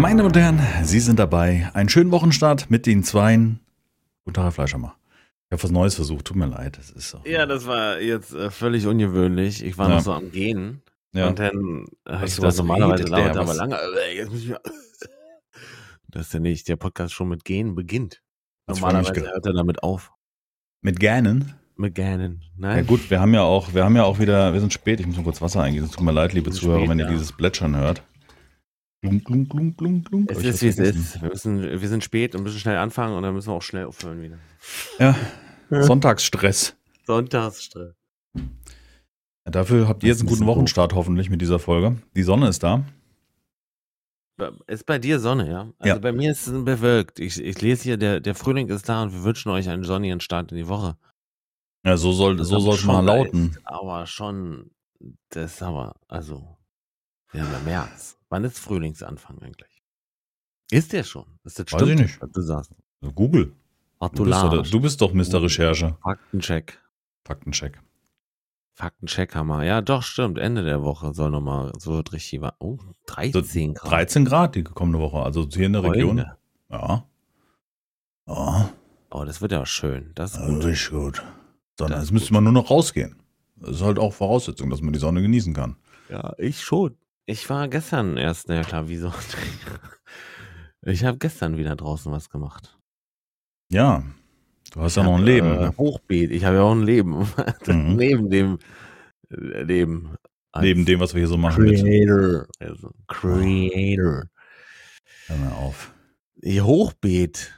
Meine Damen und Herren, Sie sind dabei. Einen schönen Wochenstart mit den Zweien. Guten Tag, Herr Fleischermacher. Ich habe was Neues versucht, tut mir leid. Das ist Ja, das war jetzt äh, völlig ungewöhnlich. Ich war Ja. noch so am Gehen. Ja. Und dann habe ich was normalerweise dauert aber lange. Äh, Jetzt muss ich mal Das ist ja nicht, der Podcast schon mit Gehen beginnt. Normalerweise hört er damit auf. Mit Gähnen? Mit Gähnen. Ja Nein? gut, wir haben ja auch, wir haben ja auch wieder, wir sind spät, ich muss mal kurz Wasser eingießen. Es tut mir leid, liebe Zuhörer, spät, wenn ihr ja. dieses Plätschern hört. Glunk, glunk, glunk, glunk, glunk. es ist, wie es ist. Wir, müssen, wir sind spät und müssen schnell anfangen und dann müssen wir auch schnell aufhören wieder. Ja, Sonntagsstress. Sonntagsstress. Ja, dafür habt ihr jetzt einen guten. Wochenstart hoffentlich mit dieser Folge. Die Sonne ist da. Ist bei dir Sonne, ja? Also Ja. bei mir ist es bewölkt. Ich, ich lese hier, der, der Frühling ist da und wir wünschen euch einen sonnigen Start in die Woche. Ja, so soll, so es schon mal da lauten. Ist, aber schon, das ist aber, also, wir haben ja März. Wann ist Frühlingsanfang eigentlich? Ist der schon? Ist das Weiß ich stimmt, nicht. was Du sagst. Google. Du bist, du bist doch Mr. Recherche. Faktencheck. Faktencheck. Faktencheck haben wir. Ja, doch, stimmt. Ende der Woche soll nochmal so richtig war. Oh, 13 Grad. 13 Grad die kommende Woche, also hier in der Region. Freunde. Ja. Ja, Oh, das wird ja schön. Das ist gut. richtig gut. Sonne. Jetzt müsste man nur noch rausgehen. Das ist halt auch Voraussetzung, dass man die Sonne genießen kann. Ja, ich schon. Ich war gestern erst, na ja klar, wieso? Ich habe gestern wieder draußen was gemacht. Ja. Du hast ja Ich noch ein Leben. Äh, ne? Hochbeet. Ich habe ja auch ein Leben. Mhm. Neben dem äh, Leben. Neben dem, was wir hier so machen. Creator. Also, Creator. Hör mal auf. Hochbeet.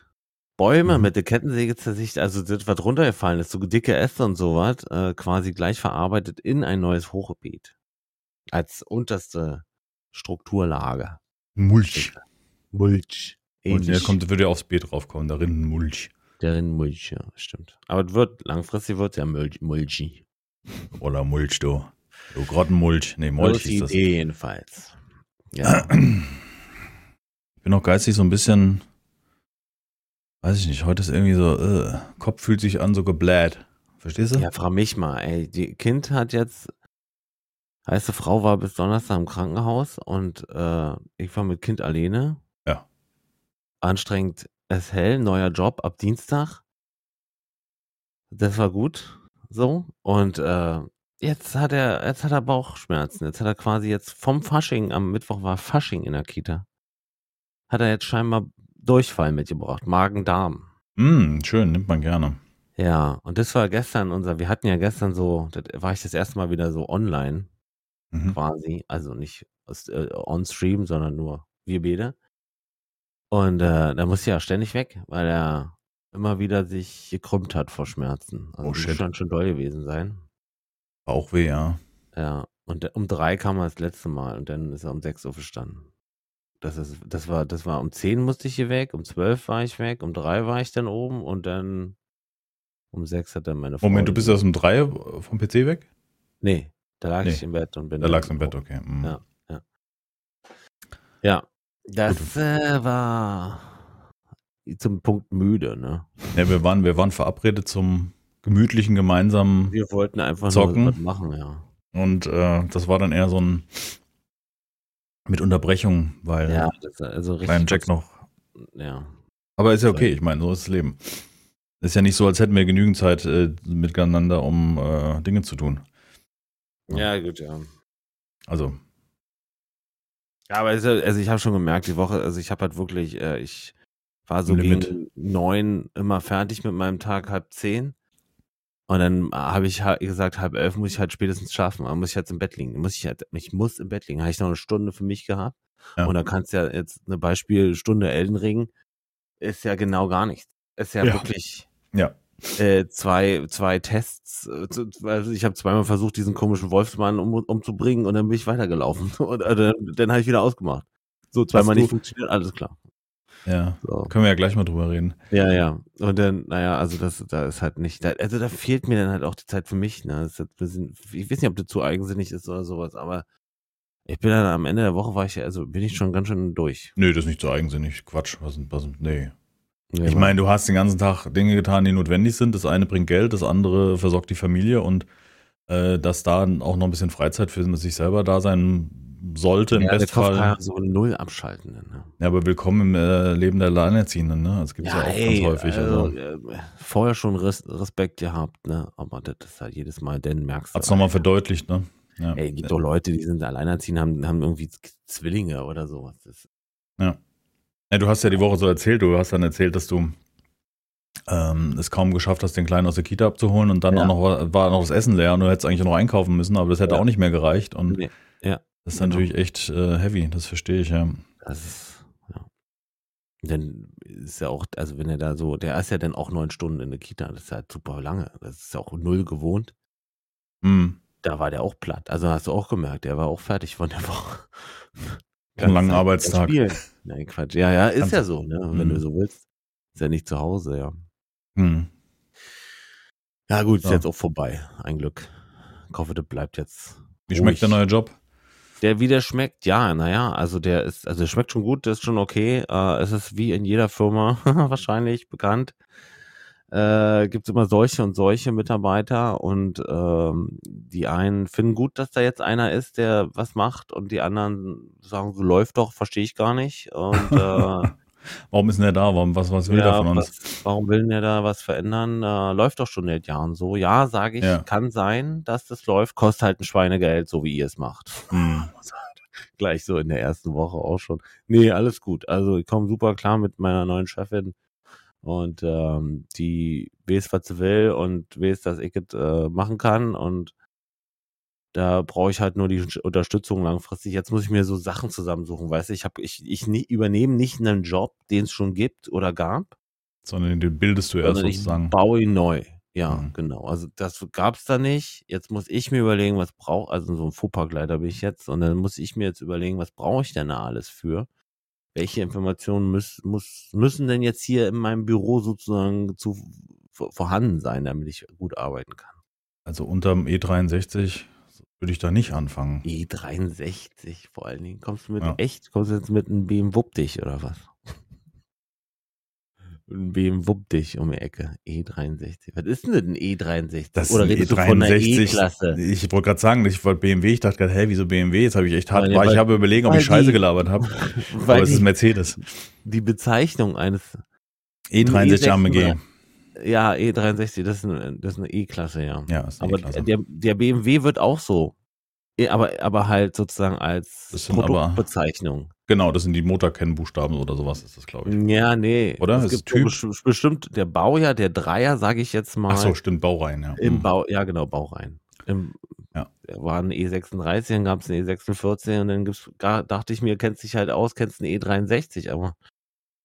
Bäume Mhm. mit der Kettensäge zersicht, also das, was runtergefallen ist, so dicke Äste und sowas, äh, quasi gleich verarbeitet in ein neues Hochbeet. Als unterste Strukturlage. Mulch. Mulch. Und der Ähnlich. kommt, würde ja aufs Beet draufkommen, darin Mulch. Darin Mulch, ja, stimmt. Aber es wird, langfristig wird ja Mulch, Mulchi. Oder Mulch, du. Du Grottenmulch. Nee, Mulch Mulch ist das. Idee jedenfalls. Ja. Ich bin auch geistig so ein bisschen, weiß ich nicht, heute ist irgendwie so, äh, Kopf fühlt sich an, so gebläht. Verstehst du? ja, frag mich mal, ey. Die Kind hat jetzt, heißt die Frau war bis Donnerstag im Krankenhaus und äh, ich war mit Kind alleine. Ja. Anstrengend es hell, neuer Job ab Dienstag. Das war gut. So. Und äh, jetzt hat er, jetzt hat er Bauchschmerzen. Jetzt hat er quasi jetzt vom Fasching, am Mittwoch war Fasching in der Kita. Hat er jetzt scheinbar Durchfall mitgebracht. Magen-Darm. Mm, schön, nimmt man gerne. Ja, und das war gestern unser, wir hatten ja gestern so, das war ich das erste Mal wieder so online Mhm. quasi, also nicht äh, on stream, sondern nur wir beide. Und äh, da musste er ständig weg, weil er immer wieder sich gekrümmt hat vor Schmerzen. Also Oh, das shit. kann schon doll gewesen sein. Bauchweh, ja. Ja, und der- um drei kam er das letzte Mal und dann ist er um sechs aufgestanden. Das ist, das war, das war um zehn musste ich hier weg, um zwölf war ich weg, um drei war ich dann oben und dann um sechs hat dann meine Frau. Moment, du bist erst um drei vom PC weg? Nee, da lag Nee. ich im Bett und bin. Da lagst du im Bett, okay. Mm. Ja. Ja, das äh, war zum Punkt müde, ne? Ja, wir waren, wir waren verabredet zum gemütlichen gemeinsamen Wir wollten einfach Zocken. nur was machen, ja. und äh, das war dann eher so ein mit Unterbrechung, weil Ja, also richtig. beim Jack noch. Ja. Aber ist ja okay, ich meine, so ist das Leben. Ist ja nicht so, als hätten wir genügend Zeit äh, miteinander, um äh, Dinge zu tun. Ja, gut, ja. Also, Ja, aber ist also ich habe schon gemerkt, die Woche, also ich habe halt wirklich, äh, ich war so Im Limit. gegen neun immer fertig mit meinem Tag, halb zehn. Und dann habe ich halt gesagt, halb elf muss ich halt spätestens schaffen. Dann muss ich jetzt im Bett liegen. Muss ich halt, ich muss im Bett liegen. Habe ich noch eine Stunde für mich gehabt. Ja. Und dann kannst du ja jetzt eine Beispielstunde Elden Ring ist ja genau gar nichts. Ist ja, Ja. wirklich ja. Äh, zwei, zwei Tests. äh, zu- Also ich habe zweimal versucht, diesen komischen Wolfsmann um, umzubringen und dann bin ich weitergelaufen. Und äh, dann, dann habe ich wieder ausgemacht. So, zweimal nicht funktioniert, alles klar. Ja. So. Können wir ja gleich mal drüber reden. Ja, ja. Und dann, naja, also das, da ist halt nicht, da, also da fehlt mir dann halt auch die Zeit für mich. Ne? Das ist halt bisschen, ich weiß nicht, ob das zu eigensinnig ist oder sowas, aber ich bin dann am Ende der Woche war ich, ja- also bin ich schon ganz schön durch. Nö, das ist nicht so eigensinnig. Quatsch. Was, was, nee. Ja, Ich meine, du hast den ganzen Tag Dinge getan, die notwendig sind. Das eine bringt Geld, das andere versorgt die Familie und äh, dass da auch noch ein bisschen Freizeit für sich selber da sein sollte im Ja, Bestfall. ja so null abschalten. Ne? Ja, aber willkommen im äh, Leben der Alleinerziehenden, ne? Das gibt es ja, auch ganz häufig. Also, Also, äh, vorher schon Res Respekt gehabt, ne? Aber das ist halt jedes Mal, denn merkst du. hat es nochmal verdeutlicht, ne? Ja. Ey, gibt doch Leute, die sind alleinerziehend, haben, haben irgendwie Zwillinge oder sowas. Das, Ja, du hast ja die Woche so erzählt, du hast dann erzählt, dass du ähm, es kaum geschafft hast, den Kleinen aus der Kita abzuholen und dann Ja. auch noch war, noch das Essen leer und du hättest eigentlich noch einkaufen müssen, aber das hätte Ja. auch nicht mehr gereicht und nee, ja, das ist genau. natürlich echt äh, heavy, das verstehe ich, ja. das ist, ja. Dann ist ja auch, also wenn er da so, der ist ja dann auch neun Stunden in der Kita, das ist halt super lange. Das ist ja auch null gewohnt. Hm. Da war der auch platt. Also hast du auch gemerkt, der war auch fertig von der Woche. Einen langen Arbeitstag. Nein, Quatsch. Ja, ja, ist Kannst- ja so, ne? Wenn Mhm. du so willst. Ist ja nicht zu Hause, ja. Hm. Ja, gut, ist Ja. jetzt auch vorbei. Ein Glück. Ich hoffe, das bleibt jetzt. Wie schmeckt der neue Job? Der wieder schmeckt, ja, naja, also der ist, also der schmeckt schon gut, der ist schon okay. Äh, es ist wie in jeder Firma wahrscheinlich bekannt. Äh, Gibt es immer solche und solche Mitarbeiter und ähm, die einen finden gut, dass da jetzt einer ist, der was macht und die anderen sagen, so läuft doch, verstehe ich gar nicht. Und äh, Warum ist denn der da? Warum, was, was will der ja, von uns? was, warum will denn der da was verändern? Äh, läuft doch schon seit Jahren so. Ja, sage ich, Ja. kann sein, dass das läuft, kostet halt ein Schweinegeld, so wie ihr es macht. Hm. Gleich so in der ersten Woche auch schon. Nee, alles gut. Also ich komme super klar mit meiner neuen Chefin und ähm, die weiß, was sie will und weiß, dass ich es äh, machen kann und da brauche ich halt nur die Unterstützung langfristig. Jetzt muss ich mir so Sachen zusammensuchen, weißt du, ich habe ich ich nie, übernehme nicht einen Job, den es schon gibt oder gab, Sondern den bildest du erst sondern ich sozusagen. baue ihn neu. Ja, Mhm. genau. Also das gab's da nicht. Jetzt muss ich mir überlegen, was brauche, also so ein Fuhrparkleiter bin ich jetzt, und dann muss ich mir jetzt überlegen, was brauche ich denn da alles für? Welche Informationen müß, muss, müssen denn jetzt hier in meinem Büro sozusagen zu, vor- vorhanden sein, damit ich gut arbeiten kann? Also unterm E63 würde ich da nicht anfangen. E63 vor allen Dingen. Kommst du mit Ja. echt? Kommst du jetzt mit einem BMW dich oder was? Ein BMW Wupp dich um die Ecke. E63. Was ist denn ein E63? Das oder redest du von einer E63. E-Klasse? Ich wollte gerade sagen, ich wollte BMW, ich dachte gerade, hä, wieso BMW? Jetzt habe ich echt hart, Weil- war, ich weil- habe überlegen, ob weil ich Scheiße die- gelabert habe. Weil Aber es ist Mercedes. die Bezeichnung eines E63 E36. AMG. Ja, E63, das ist eine, E-Klasse, ja. Ja, ist eine aber E-Klasse. der, der BMW wird auch so. Eh, Aber, aber halt sozusagen als Produktbezeichnung. Genau, das sind die Motorkennbuchstaben oder sowas ist das, glaube ich. Ja, nee. Oder? Es Ist gibt Typ? bestimmt der Baujahr, der Dreier, sage ich jetzt mal. Ach so, stimmt, Baureihen, ja. Im Hm. Bau, ja genau, Baureihen. Im, Ja. Da war ein E36, dann gab es ein E46 und dann gibt's, gar, dachte ich mir, kennst dich halt aus, kennst ein E63, aber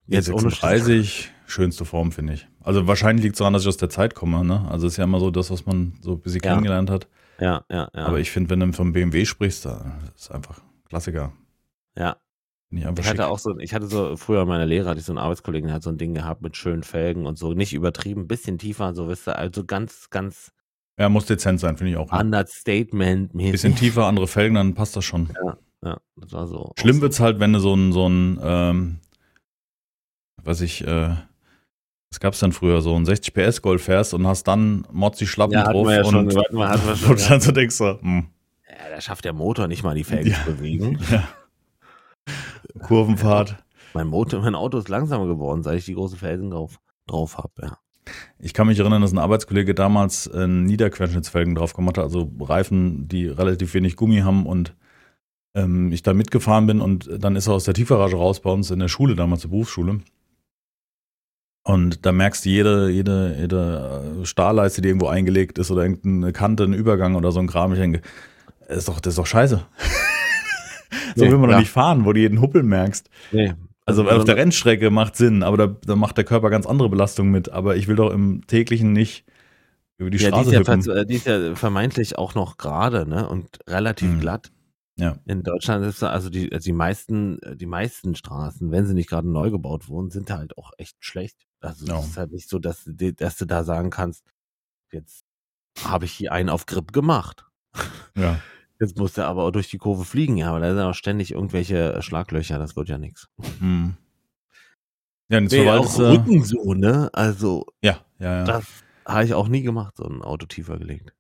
jetzt ohne Scheiß. E36, schönste Form, finde ich. Also wahrscheinlich liegt es daran, dass ich aus der Zeit komme, ne? Also ist ja immer so das, was man so ein bisschen Ja. kennengelernt hat. Ja, ja, ja. Aber ich finde, wenn du vom BMW sprichst, da ist einfach Klassiker. ja. Ich Ich hatte auch so, ich hatte so, früher in meiner Lehre hatte ich so einen Arbeitskollegen, der hat so ein Ding gehabt mit schönen Felgen und so, nicht übertrieben, bisschen tiefer, so wisst ihr, also ganz, ganz Ja, muss dezent sein, finde ich auch. Ein Understatement-mäßig. bisschen tiefer, andere Felgen, dann passt das schon. Ja, das war so. Schlimm wird's halt, wenn du so ein, so ein, ähm, was ich, äh, was gab's denn früher, so ein 60 PS Golf fährst und hast dann Mozzi. Schlappen Ja, drauf wir ja schon, und, hatten wir, hatten wir und schon. dann so denkst du, hm, Ja, da schafft der Motor nicht mal die Felgen Ja. zu bewegen. ja. Kurvenfahrt. Mein Motor, mein Auto ist langsamer geworden, seit ich die großen Felgen drauf, drauf habe, ja. Ich kann mich erinnern, dass ein Arbeitskollege damals äh, Niederquerschnittsfelgen drauf gemacht hat, also Reifen, die relativ wenig Gummi haben und ähm, ich da mitgefahren bin und dann ist er aus der Tiefgarage raus bei uns in der Schule, damals zur Berufsschule. Und da merkst du jede, jede, jede Stahlleiste, die irgendwo eingelegt ist oder irgendeine Kante, ein Übergang oder so ein Kram. Ich denke, das ist doch, das ist doch scheiße. so Nee, will man ja. doch nicht fahren, wo du jeden Huppel merkst. Nee. Also auf der Rennstrecke macht Sinn, aber da, da macht der Körper ganz andere Belastungen mit. Aber ich will doch im täglichen nicht über die ja, die Straße ist ja, die ist ja vermeintlich auch noch gerade, ne? Und relativ Mhm. glatt. Ja. In Deutschland ist also die, also die meisten, äh, die meisten Straßen, wenn sie nicht gerade neu gebaut wurden, sind halt auch echt schlecht. Also Ja. es ist halt nicht so, dass, dass du da sagen kannst, jetzt habe ich hier einen auf Grip gemacht. Ja. Jetzt muss der aber auch durch die Kurve fliegen, ja, aber da sind auch ständig irgendwelche äh, Schlaglöcher, das wird ja nichts. Hm. Ja, und jetzt Nee, auch du. Rücken so, ne? Also Ja, ja, ja. das habe ich auch nie gemacht, so ein Auto tiefer gelegt.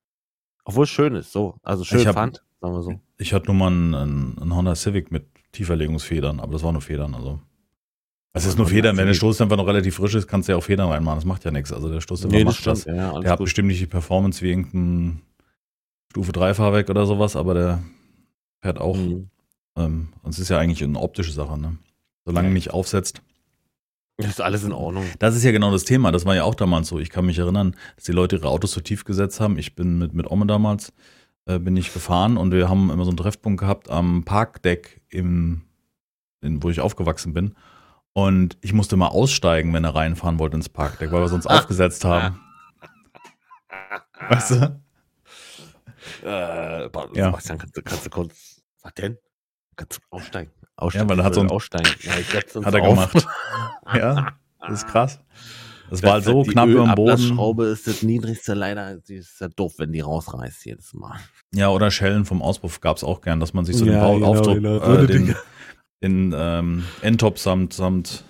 Obwohl es schön ist, so. Also schön Ich hab- fand. Sagen wir so. Ich hatte nur mal einen, einen, Honda Civic mit Tieferlegungsfedern, aber das war nur Federn, also. Es ist nur Federn, wenn der Stoßdämpfer noch relativ frisch ist, kannst du ja auch Federn reinmachen, das macht ja nichts. Also der Stoßdämpfer Nee, macht das. Ja, Der hat gut. bestimmt nicht die Performance wie irgendein Stufe 3 Fahrwerk oder sowas, aber der fährt auch. Mhm. Ähm, und es ist ja eigentlich eine optische Sache, ne? Solange Ja. nicht aufsetzt. Das ist alles in Ordnung. Das ist ja genau das Thema. Das war ja auch damals so. Ich kann mich erinnern, dass die Leute ihre Autos so tief gesetzt haben. Ich bin mit, mit Omme damals, äh, bin ich gefahren und wir haben immer so einen Treffpunkt gehabt am Parkdeck, im, in, wo ich aufgewachsen bin. Und ich musste mal aussteigen, wenn er reinfahren wollte ins Parkdeck, weil wir sonst aufgesetzt haben. Weißt du? Äh, Ja. Sebastian, kannst du, kannst du kurz. Was denn? Kannst du aussteigen? aussteigen Ja, weil er hat so ein- Aussteigen. Ja, Hat er auf. gemacht. Ja, das ist krass. Das war halt so knapp über dem Boden. Ölablassschraube ist das niedrigste leider. Die ist ja doof, wenn die rausreißt jedes Mal. Ja, oder Schellen vom Auspuff gab es auch gern, dass man sich so Ja, den Bau genau, Aufdruck, genau. Äh, den, den ähm, Endtop samt, samt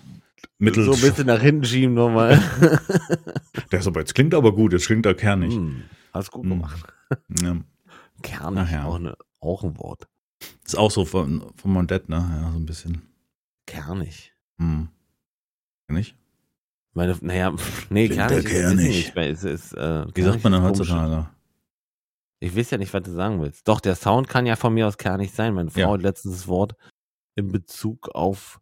Mittel. So ein bisschen nach hinten schieben nochmal. Der ist aber, jetzt klingt aber gut, jetzt klingt er kernig. Hm, hast gut Hm. gemacht. Ja. Kernig, ja. auch, eine, auch ein Wort. Ist auch so von, von Mondet, ne? Ja, so ein bisschen. Kernig. Hm. Nicht? Meine, naja, nee, Klingt weiß ich kernig. nicht, weil es ist, äh, Wie sagt man denn heutzutage? Ich weiß ja nicht, was du sagen willst. Doch, der Sound kann ja von mir aus kernig sein. Meine Frau Ja. hat letztens das Wort in Bezug auf,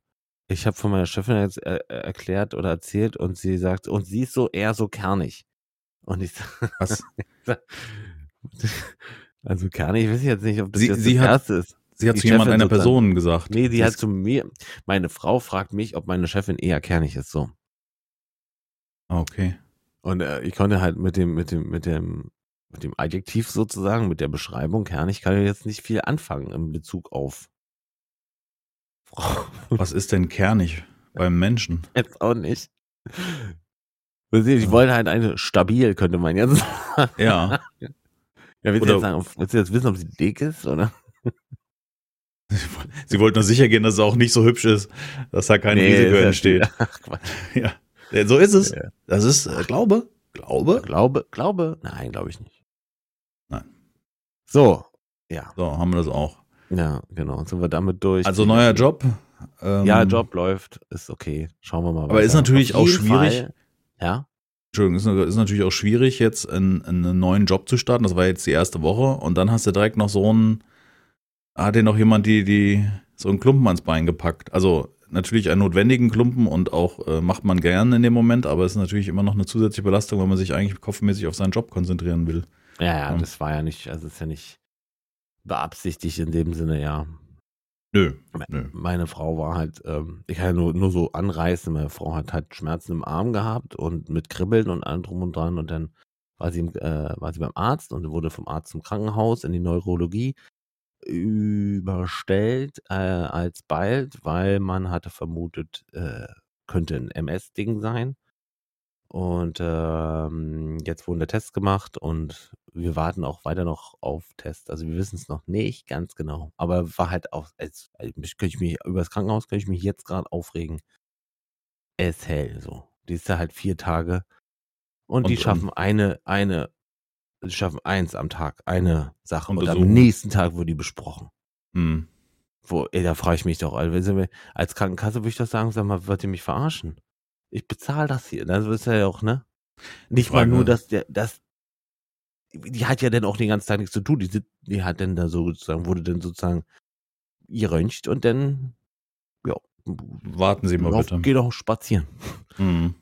ich habe von meiner Chefin jetzt äh, äh, erklärt oder erzählt und sie sagt, und sie ist so eher so kernig. Und ich sag, Was? also kernig, ich weiß jetzt nicht, ob das Sie- jetzt sie das hat- erste ist. Sie hat Die zu jemand Chefin einer sozusagen. Person gesagt. Nee, sie hat zu mir, meine Frau fragt mich, ob meine Chefin eher kernig ist, so. Ah, Okay. Und äh, ich konnte halt mit dem, mit dem, mit dem, mit dem Adjektiv sozusagen, mit der Beschreibung kernig, kann ich jetzt nicht viel anfangen in Bezug auf Frau. Was ist denn kernig beim Menschen? Jetzt auch nicht. Ich wollte halt eine stabil, könnte man jetzt sagen. Ja. Ja, willst, du jetzt sagen, willst du jetzt wissen, ob sie dick ist, oder? Sie wollten nur sicher gehen, dass es auch nicht so hübsch ist, dass da kein Risiko ist ja- entsteht. Ach, Quatsch. Ja. Ja, So ist es. Das ist äh, Glaube. Glaube. Glaube, glaube? Nein, glaube ich nicht. Nein. So, ja, So, haben wir das auch. ja, genau. Sind wir damit durch. Also neuer Job. Ähm, Ja, Job läuft, ist okay. Schauen wir mal. Aber ist weiter. natürlich Auf auch schwierig. Fall, ja, Entschuldigung, ist, ist natürlich auch schwierig, jetzt einen, einen neuen Job zu starten. Das war jetzt die erste Woche und dann hast du direkt noch so einen, hat dir noch jemand die, die, so einen Klumpen ans Bein gepackt. Also natürlich einen notwendigen Klumpen und auch äh, macht man gern in dem Moment, aber es ist natürlich immer noch eine zusätzliche Belastung, wenn man sich eigentlich kopfmäßig auf seinen Job konzentrieren will. ja, ja, Ja. das war ja nicht, also ist ja nicht beabsichtigt in dem Sinne, ja. Nö, nö. Meine Frau war halt, ähm, ich kann ja nur, nur so anreißen, meine Frau hat halt Schmerzen im Arm gehabt und mit Kribbeln und allem drum und dran und dann war sie, äh, war sie beim Arzt und wurde vom Arzt zum Krankenhaus in die Neurologie überstellt äh, als bald, weil man hatte vermutet, äh, könnte ein MS-Ding sein. Und ähm, jetzt wurden der Tests gemacht und wir warten auch weiter noch auf Tests. Also wir wissen es noch nicht ganz genau. Aber war halt auch, als, als könnte ich mich über das Krankenhaus könnte ich mich jetzt gerade aufregen. Es hell so. Die ist da halt vier Tage und, die Und- schaffen eine, eine, die schaffen eins am Tag, eine Sache. Und am Untersuchung. nächsten Tag wird die besprochen. Hm. Wo, ey, da frage ich mich doch, also, als Krankenkasse würde ich doch sagen, sag mal, wollt ihr mich verarschen? Ich bezahle das hier. Das ist ja auch, ne? Nicht mal nur, dass der, das, die hat ja dann auch den ganzen Tag nichts zu tun. Die, die hat dann da so sozusagen, wurde dann sozusagen geröntgt und dann, ja, Warten Sie mal lauf, bitte. geh doch spazieren. Hm.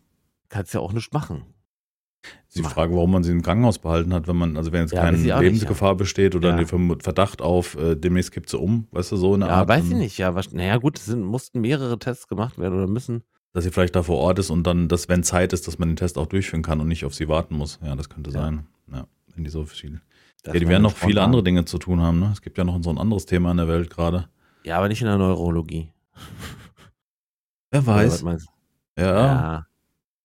Kannst ja auch nichts machen. Ist die Mach. Frage, warum man sie im Krankenhaus behalten hat, wenn man, also wenn jetzt Ja, keine weiß nicht, Lebensgefahr besteht oder Ja. der Verdacht auf, äh, demnächst kippt sie um, weißt du, so eine Ja, Art. weiß ich dann- nicht. Ja, was, naja, gut, es sind, mussten mehrere Tests gemacht werden oder müssen. dass sie vielleicht da vor Ort ist und dann, dass wenn Zeit ist, dass man den Test auch durchführen kann und nicht auf sie warten muss. Ja, das könnte Ja. sein. Ja, wenn die so viel. Ja, die werden noch viele andere Dinge zu tun haben. Ne? Es gibt ja noch so ein anderes Thema in der Welt gerade. Ja, aber nicht in der Neurologie. Wer du? Ja, Ja,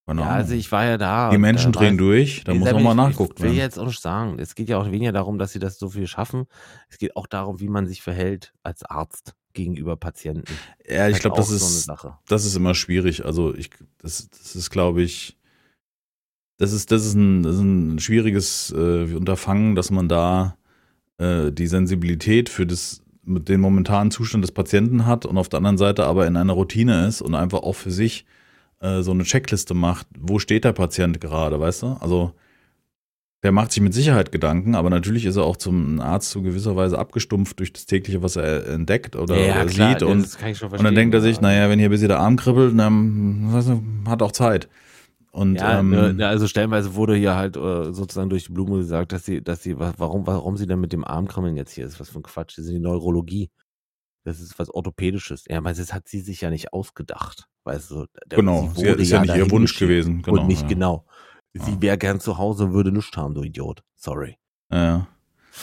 keine ja, also ich war ja da. die Menschen drehen weiß- durch, da muss nochmal nachguckt Ich will werden. jetzt auch nicht sagen. Es geht ja auch weniger darum, dass sie das so viel schaffen. Es geht auch darum, wie man sich verhält als Arzt gegenüber Patienten. Ja, ich Halt glaube, das so eine ist, Sache. das ist immer schwierig. Also ich, das, das ist, glaube ich, das ist, das ist ein, das ist ein schwieriges äh, Unterfangen, dass man da äh, die Sensibilität für das mit den momentanen Zustand des Patienten hat und auf der anderen Seite aber in einer Routine ist und einfach auch für sich äh, so eine Checkliste macht, wo steht der Patient gerade, weißt du? Also der macht sich mit Sicherheit Gedanken, aber natürlich ist er auch zum Arzt zu gewisser Weise abgestumpft durch das tägliche, was er entdeckt oder, Ja, oder klar, sieht. Und, das kann ich schon und dann denkt er sich, naja, wenn hier bis der Arm kribbelt, dann weißt du, hat auch Zeit. Und Ja, ähm, ne, also stellenweise wurde hier halt äh, sozusagen durch die Blume gesagt, dass sie, dass sie, wa- warum, warum sie denn mit dem Armkrammeln jetzt hier ist, was für ein Quatsch, das ist die Neurologie. Das ist was Orthopädisches. Ja, aber das hat sie sich ja nicht ausgedacht. Weißt du, der, genau, sie ist ja nicht ihr Wunsch gewesen. Genau, und nicht ja. genau. Sie Ja. wäre gern zu Hause und würde nichts haben, du Idiot. Sorry. Ja.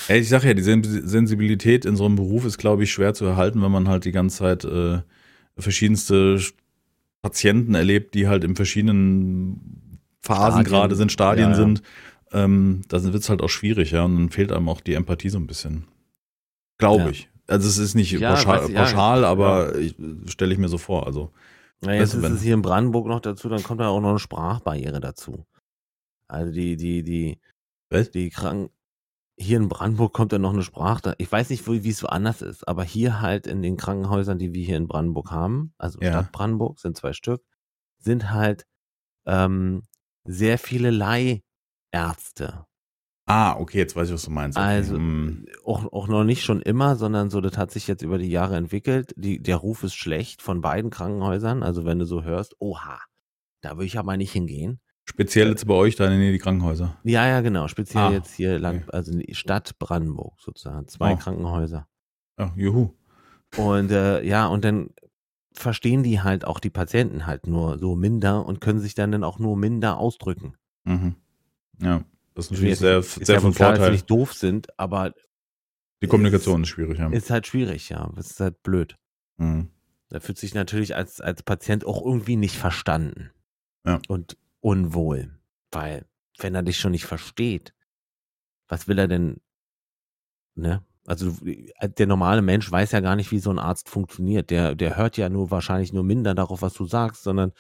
Ey, ich sag ja, die Sen- Sensibilität in so einem Beruf ist, glaube ich, schwer zu erhalten, wenn man halt die ganze Zeit äh, verschiedenste Sch- Patienten erlebt, die halt in verschiedenen Phasen gerade sind, Stadien Ja, ja. sind. Ähm, da wird es halt auch schwierig, ja. Und dann fehlt einem auch die Empathie so ein bisschen. Glaube Ja. ich. Also es ist nicht Ja, pauschal, ja, pauschal ja. aber stelle ich mir so vor. Also Na, jetzt ist es hier in Brandenburg noch dazu, dann kommt da auch noch eine Sprachbarriere dazu. Also die, die, die, Was? die Kranken, hier in Brandenburg kommt dann noch eine Sprache. Ich weiß nicht, wie es woanders ist, aber hier halt in den Krankenhäusern, die wir hier in Brandenburg haben, also Ja. Stadt Brandenburg, sind zwei Stück, sind halt ähm, sehr viele Leihärzte. Ah, okay, jetzt weiß ich, was du meinst. Okay. Also hm. auch, auch noch nicht schon immer, sondern so, das hat sich jetzt über die Jahre entwickelt. Die, der Ruf ist schlecht von beiden Krankenhäusern. Also wenn du so hörst, oha, da will ich aber nicht hingehen. Speziell jetzt bei euch da in die Krankenhäuser. Ja, ja, genau. Speziell Ah, jetzt hier Land, okay. also die Stadt Brandenburg sozusagen. Zwei Oh. Krankenhäuser. Ja, juhu. Und äh, ja, und dann verstehen die halt auch die Patienten halt nur so minder und können sich dann, dann auch nur minder ausdrücken. Mhm. Ja, das ist natürlich sehr, ist sehr ja von klar, dass sie Vorteil. nicht doof sind, aber Die Kommunikation ist schwierig, ja. ist halt schwierig, ja. Das ist halt blöd. Mhm. Da fühlt sich natürlich als, als Patient auch irgendwie nicht verstanden. Ja. Und unwohl. Weil, wenn er dich schon nicht versteht, was will er denn, ne? Also der normale Mensch weiß ja gar nicht, wie so ein Arzt funktioniert. Der, der hört ja nur wahrscheinlich nur minder darauf, was du sagst, sondern äh,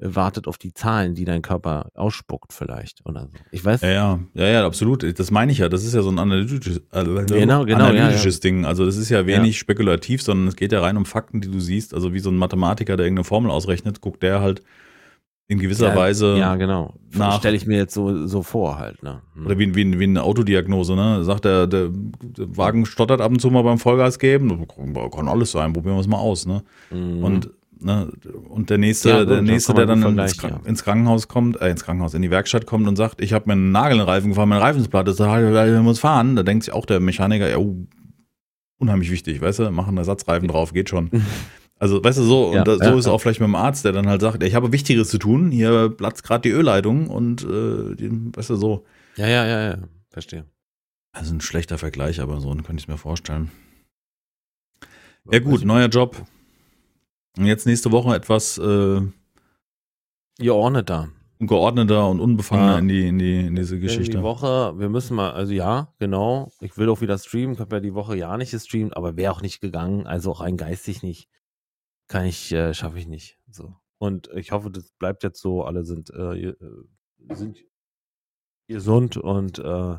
wartet auf die Zahlen, die dein Körper ausspuckt vielleicht oder so. Ich weiß, Ja, ja, ja, ja, absolut. Das meine ich ja. Das ist ja so ein analytisches, äh, Genau, genau, analytisches Ding. Also das ist ja wenig spekulativ, sondern es geht ja rein um Fakten, die du siehst. Also wie so ein Mathematiker, der irgendeine Formel ausrechnet, guckt der halt in gewisser ja, Weise Ja, genau. Stelle ich mir jetzt so, so vor halt, ne? Hm. Oder wie, wie, wie eine Autodiagnose, ne? Sagt der, der, der Wagen stottert ab und zu mal beim Vollgas geben. Kann alles sein, probieren wir es mal aus, ne? Mhm. Und, ne, und der nächste, Ja, gut, der dann nächste, der dann ins, ja. ins Krankenhaus kommt, äh, ins Krankenhaus, in die Werkstatt kommt und sagt, ich habe mir einen Nagel in den Reifen gefahren, mein Reifen ist platt, heißt, muss fahren. Da denkt sich auch der Mechaniker, ja, oh, unheimlich wichtig, weißt du, machen einen Ersatzreifen drauf, geht schon. Also, weißt du, so, und Ja, da, so ist auch vielleicht mit dem Arzt, der dann halt sagt, ich habe Wichtigeres zu tun, hier platzt gerade die Ölleitung und, äh, die, weißt du, so. Ja, ja, ja, ja. Verstehe. Also ein schlechter Vergleich, aber so könnte ich es mir vorstellen. Ja gut, neuer Job. Und jetzt nächste Woche etwas äh, Ihr ordnet da. geordneter und unbefangener Ja. in, die, in, die, in diese Geschichte. Die Woche, wir müssen mal, also ja, genau. Ich will auch wieder streamen. Ich habe ja die Woche ja nicht gestreamt, aber wäre auch nicht gegangen. Also auch rein geistig nicht. Kann ich, äh, schaffe ich nicht. So. Und ich hoffe, das bleibt jetzt so. Alle sind, äh, äh, sind gesund und, äh,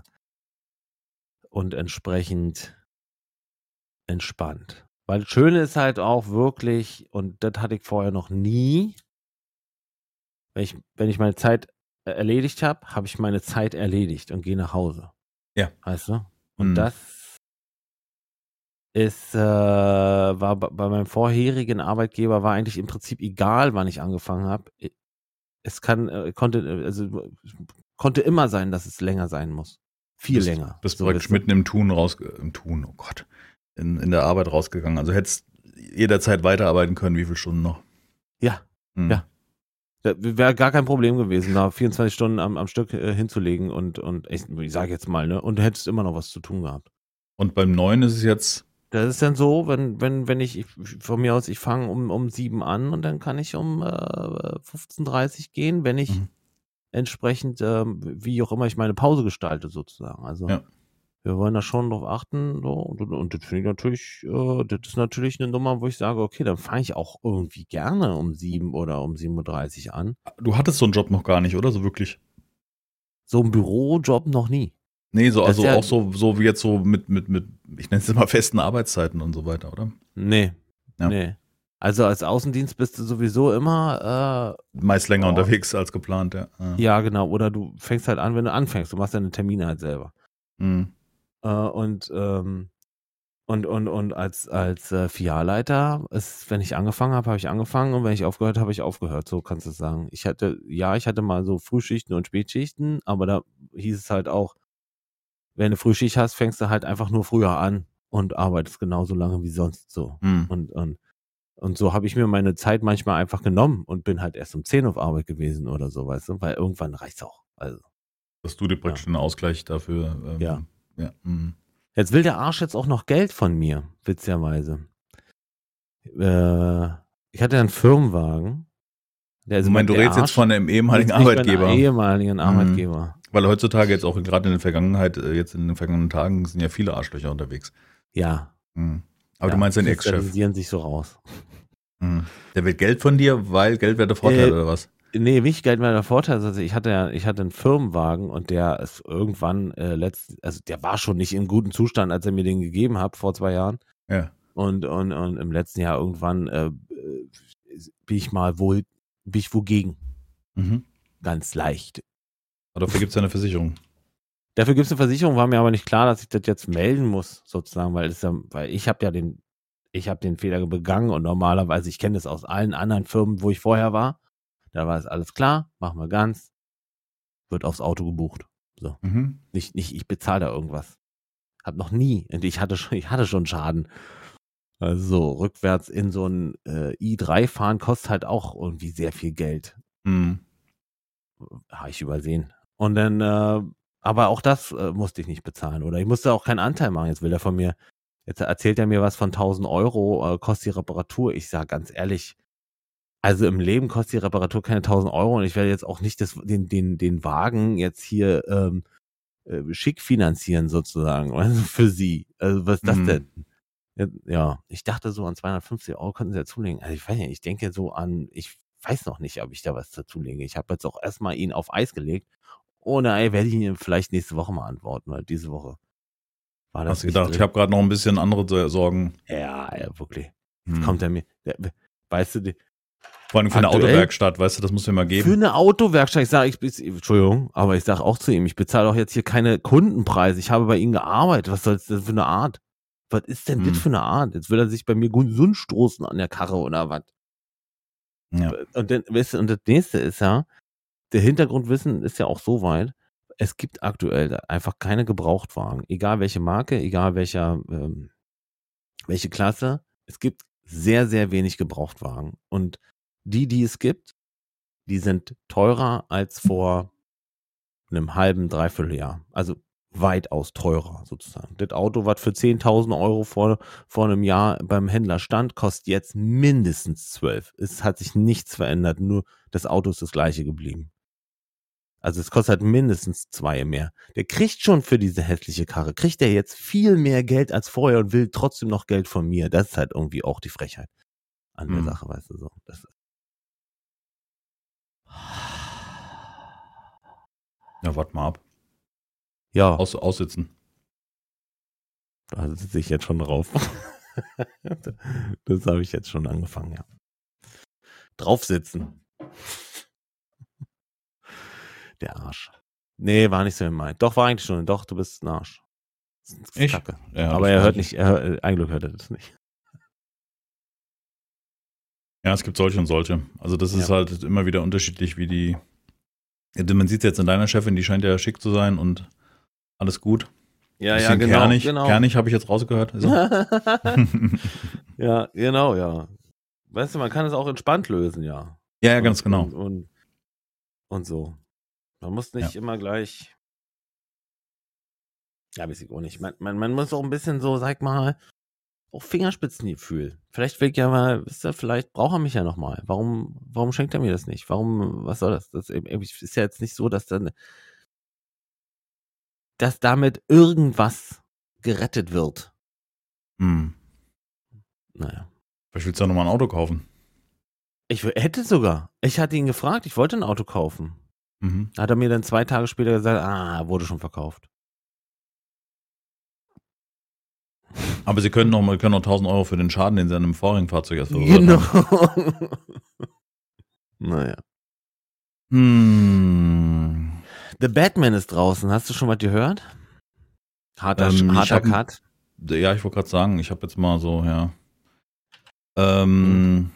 und entsprechend entspannt. Weil das Schöne ist halt auch wirklich, und das hatte ich vorher noch nie, wenn ich, wenn ich meine Zeit äh, erledigt habe, habe ich meine Zeit erledigt und gehe nach Hause. Ja. Weißt du? Und Mhm. das ist, äh, war bei meinem vorherigen Arbeitgeber war eigentlich im Prinzip egal, wann ich angefangen habe. Es kann, äh, konnte, äh, also konnte immer sein, dass es länger sein muss. Viel Bist- länger. Bist So, praktisch mitten im Tun raus, im Tun, oh Gott, in, in der Arbeit rausgegangen. Also hättest jederzeit weiterarbeiten können, wie viele Stunden noch? Ja, Hm. Ja. Wäre gar kein Problem gewesen, da 24 Stunden am, am Stück äh, hinzulegen und, und ich, ich sage jetzt mal, ne? Und du hättest immer noch was zu tun gehabt. Und beim neuen ist es jetzt, Das ist dann so, wenn, wenn, wenn ich, ich von mir aus, ich fange um, um sieben an und dann kann ich um äh, 15.30 gehen, wenn ich Mhm. entsprechend, ähm, wie auch immer ich meine Pause gestalte, sozusagen. Also Ja. Wir wollen da schon drauf achten. So, und, und, und das finde ich natürlich, äh, das ist natürlich eine Nummer, wo ich sage, okay, dann fange ich auch irgendwie gerne um sieben oder um 7.30 Uhr an. du hattest so einen Job noch gar nicht, oder? So wirklich? So ein Bürojob noch nie. Nee, so, also ja- auch so, so wie jetzt so mit, mit, mit, ich nenne es immer festen Arbeitszeiten und so weiter, oder? Nee. Ja. Nee. Also als Außendienst bist du sowieso immer, Meist länger Oh. unterwegs als geplant, ja. ja. äh, ja genau, oder du fängst halt an, wenn du anfängst. Du machst deine Termine halt selber. Mhm. Äh, und, ähm, und, und, und als, als äh, Filialleiter, ist, wenn ich angefangen habe, habe ich angefangen und wenn ich aufgehört habe, ich aufgehört. So kannst du sagen. Ich hatte, ja, ich hatte mal so Frühschichten und Spätschichten, aber da hieß es halt auch, wenn du Frühschicht hast, fängst du halt einfach nur früher an und arbeitest genauso lange wie sonst so. Mhm. Und, und, und so habe ich mir meine Zeit manchmal einfach genommen und bin halt erst um 10 auf Arbeit gewesen oder so, weißt du, weil irgendwann reicht's auch. Also. Dass du dir praktisch einen Ausgleich dafür. Ähm, Ja. Ja. Mhm. Jetzt will der Arsch jetzt auch noch Geld von mir, witzigerweise. Äh, ich hatte einen Firmenwagen. Der ist Moment, du redest jetzt Arsch von einem ehemaligen Arbeitgeber. Mhm. ehemaligen Arbeitgeber. Weil heutzutage jetzt auch gerade in der Vergangenheit, äh, jetzt in den vergangenen Tagen sind ja viele Arschlöcher unterwegs. Ja. Mhm. Aber ja, du meinst deinen Ex-Chef. kristallisieren sich so raus. Mhm. Der will Geld von dir, weil Geld wäre der Vorteil Äh, oder was? Nee, wichtig Geld war der Vorteil. Also ich hatte ja, ich hatte einen Firmenwagen und der ist irgendwann äh, letzt, also der war schon nicht in gutem Zustand, als er mir den gegeben hat vor zwei Jahren. Ja. Und, und, und im letzten Jahr irgendwann äh, äh, bin ich mal wohl, bin ich wogegen. Mhm. Ganz leicht. Aber dafür gibt es ja eine Versicherung. Dafür gibt es eine Versicherung, war mir aber nicht klar, dass ich das jetzt melden muss, sozusagen, weil, es ja, weil ich habe ja den, ich habe den Fehler begangen und normalerweise, ich kenne das aus allen anderen Firmen, wo ich vorher war, da war es alles klar, machen wir ganz, wird aufs Auto gebucht. Mhm. Nicht, nicht, ich bezahle da irgendwas. Hab noch nie, und ich hatte schon, ich hatte schon Schaden. Also so, rückwärts in so ein äh, i3 fahren kostet halt auch irgendwie sehr viel Geld. Mhm. habe ich übersehen. Und dann, äh, aber auch das äh, musste ich nicht bezahlen. Oder ich musste auch keinen Anteil machen. Jetzt will er von mir, jetzt erzählt er mir was von 1000 Euro, äh, kostet die Reparatur. Ich sage ganz ehrlich, also im Leben kostet die Reparatur keine 1000 Euro und ich werde jetzt auch nicht das, den, den, den Wagen jetzt hier ähm, äh, schick finanzieren sozusagen, also für sie. Also was ist das Mhm. denn? Ja, Ja, ich dachte so an 250 Euro könnten sie dazulegen. Also ich weiß nicht, ich denke so an, ich weiß noch nicht, ob ich da was dazulege. Ich habe jetzt auch erstmal ihn auf Eis gelegt. Ohne Ei werde ich ihn vielleicht nächste Woche mal antworten, weil diese Woche war das Hast du gedacht, drin. ich habe gerade noch ein bisschen andere Sorgen. Ja, ja, wirklich. Mhm. Kommt er mir, der, weißt du, die, Vor allem für eine aktuell- Autowerkstatt, weißt du, das muss dir mal für geben. eine Autowerkstatt, ich sage, ich, ich, Entschuldigung, aber ich sage auch zu ihm, ich bezahle doch jetzt hier keine Kundenpreise. Ich habe bei Ihnen gearbeitet. Was soll das denn für eine Art? Was ist denn Hm. das für eine Art? Jetzt will er sich bei mir gesund stoßen an der Karre oder was? Ja. Und, dann, weißt du, und das nächste ist ja, der Hintergrundwissen ist ja auch so weit, es gibt aktuell einfach keine Gebrauchtwagen. Egal welche Marke, egal welcher, ähm, welche Klasse. Es gibt sehr, sehr wenig Gebrauchtwagen. Und die, die es gibt, die sind teurer als vor einem halben, dreiviertel Jahr. Also weitaus teurer sozusagen. Das Auto, was für 10.000 Euro vor, vor einem Jahr beim Händler stand, kostet jetzt mindestens 12. Es hat sich nichts verändert, nur das Auto ist das gleiche geblieben. Also es kostet halt mindestens zwei mehr. Der kriegt schon für diese hässliche Karre, kriegt er jetzt viel mehr Geld als vorher und will trotzdem noch Geld von mir. Das ist halt irgendwie auch die Frechheit an der Hm. Sache, weißt du so. Das ist Ja, warte mal ab. ja, Aus, aussitzen. da sitze ich jetzt schon drauf. das habe ich jetzt schon angefangen, ja. Draufsitzen. Der Arsch. Nee, war nicht so gemeint. Doch, war eigentlich schon. Doch, du bist ein Arsch. Ich? Kacke. Ja, Aber er hört ich. nicht, er hört, äh, ein Glück hört er das nicht. Ja, es gibt solche und solche. Also das ist Ja. halt immer wieder unterschiedlich, wie die. Ja, Man sieht jetzt in deiner Chefin, die scheint ja schick zu sein und alles gut. Ja, Bisschen kernig, kernig habe ich jetzt rausgehört. So. ja, genau, ja. Weißt du, man kann es auch entspannt lösen, ja. ja, ja, ganz und, genau. Und, und, und so. Man muss nicht immer gleich. Ja, weiß ich auch nicht. Man, man, man muss auch ein bisschen so, sag mal, auch Fingerspitzengefühl. Vielleicht will ich ja mal, wisst ihr, vielleicht braucht er mich ja nochmal. Warum, warum schenkt er mir das nicht? Warum, was soll das? Das ist eben- ist ja jetzt nicht so, dass dann, dass damit irgendwas gerettet wird. Hm. Naja. Vielleicht willst du ja nochmal ein Auto kaufen. Ich hätte sogar. Ich hatte ihn gefragt, ich wollte ein Auto kaufen. Mhm. Hat er mir dann zwei Tage später gesagt, ah, wurde schon verkauft. Aber sie können noch, mal, können noch 1000 Euro für den Schaden, den sie an einem vorigen Fahrzeug erst verursacht haben. Genau. naja. Hm. The Batman ist draußen. Hast du schon was gehört? Harter, Ähm, harter Cut. Ja, ich wollte gerade sagen, ich habe jetzt mal so, ja. Ähm,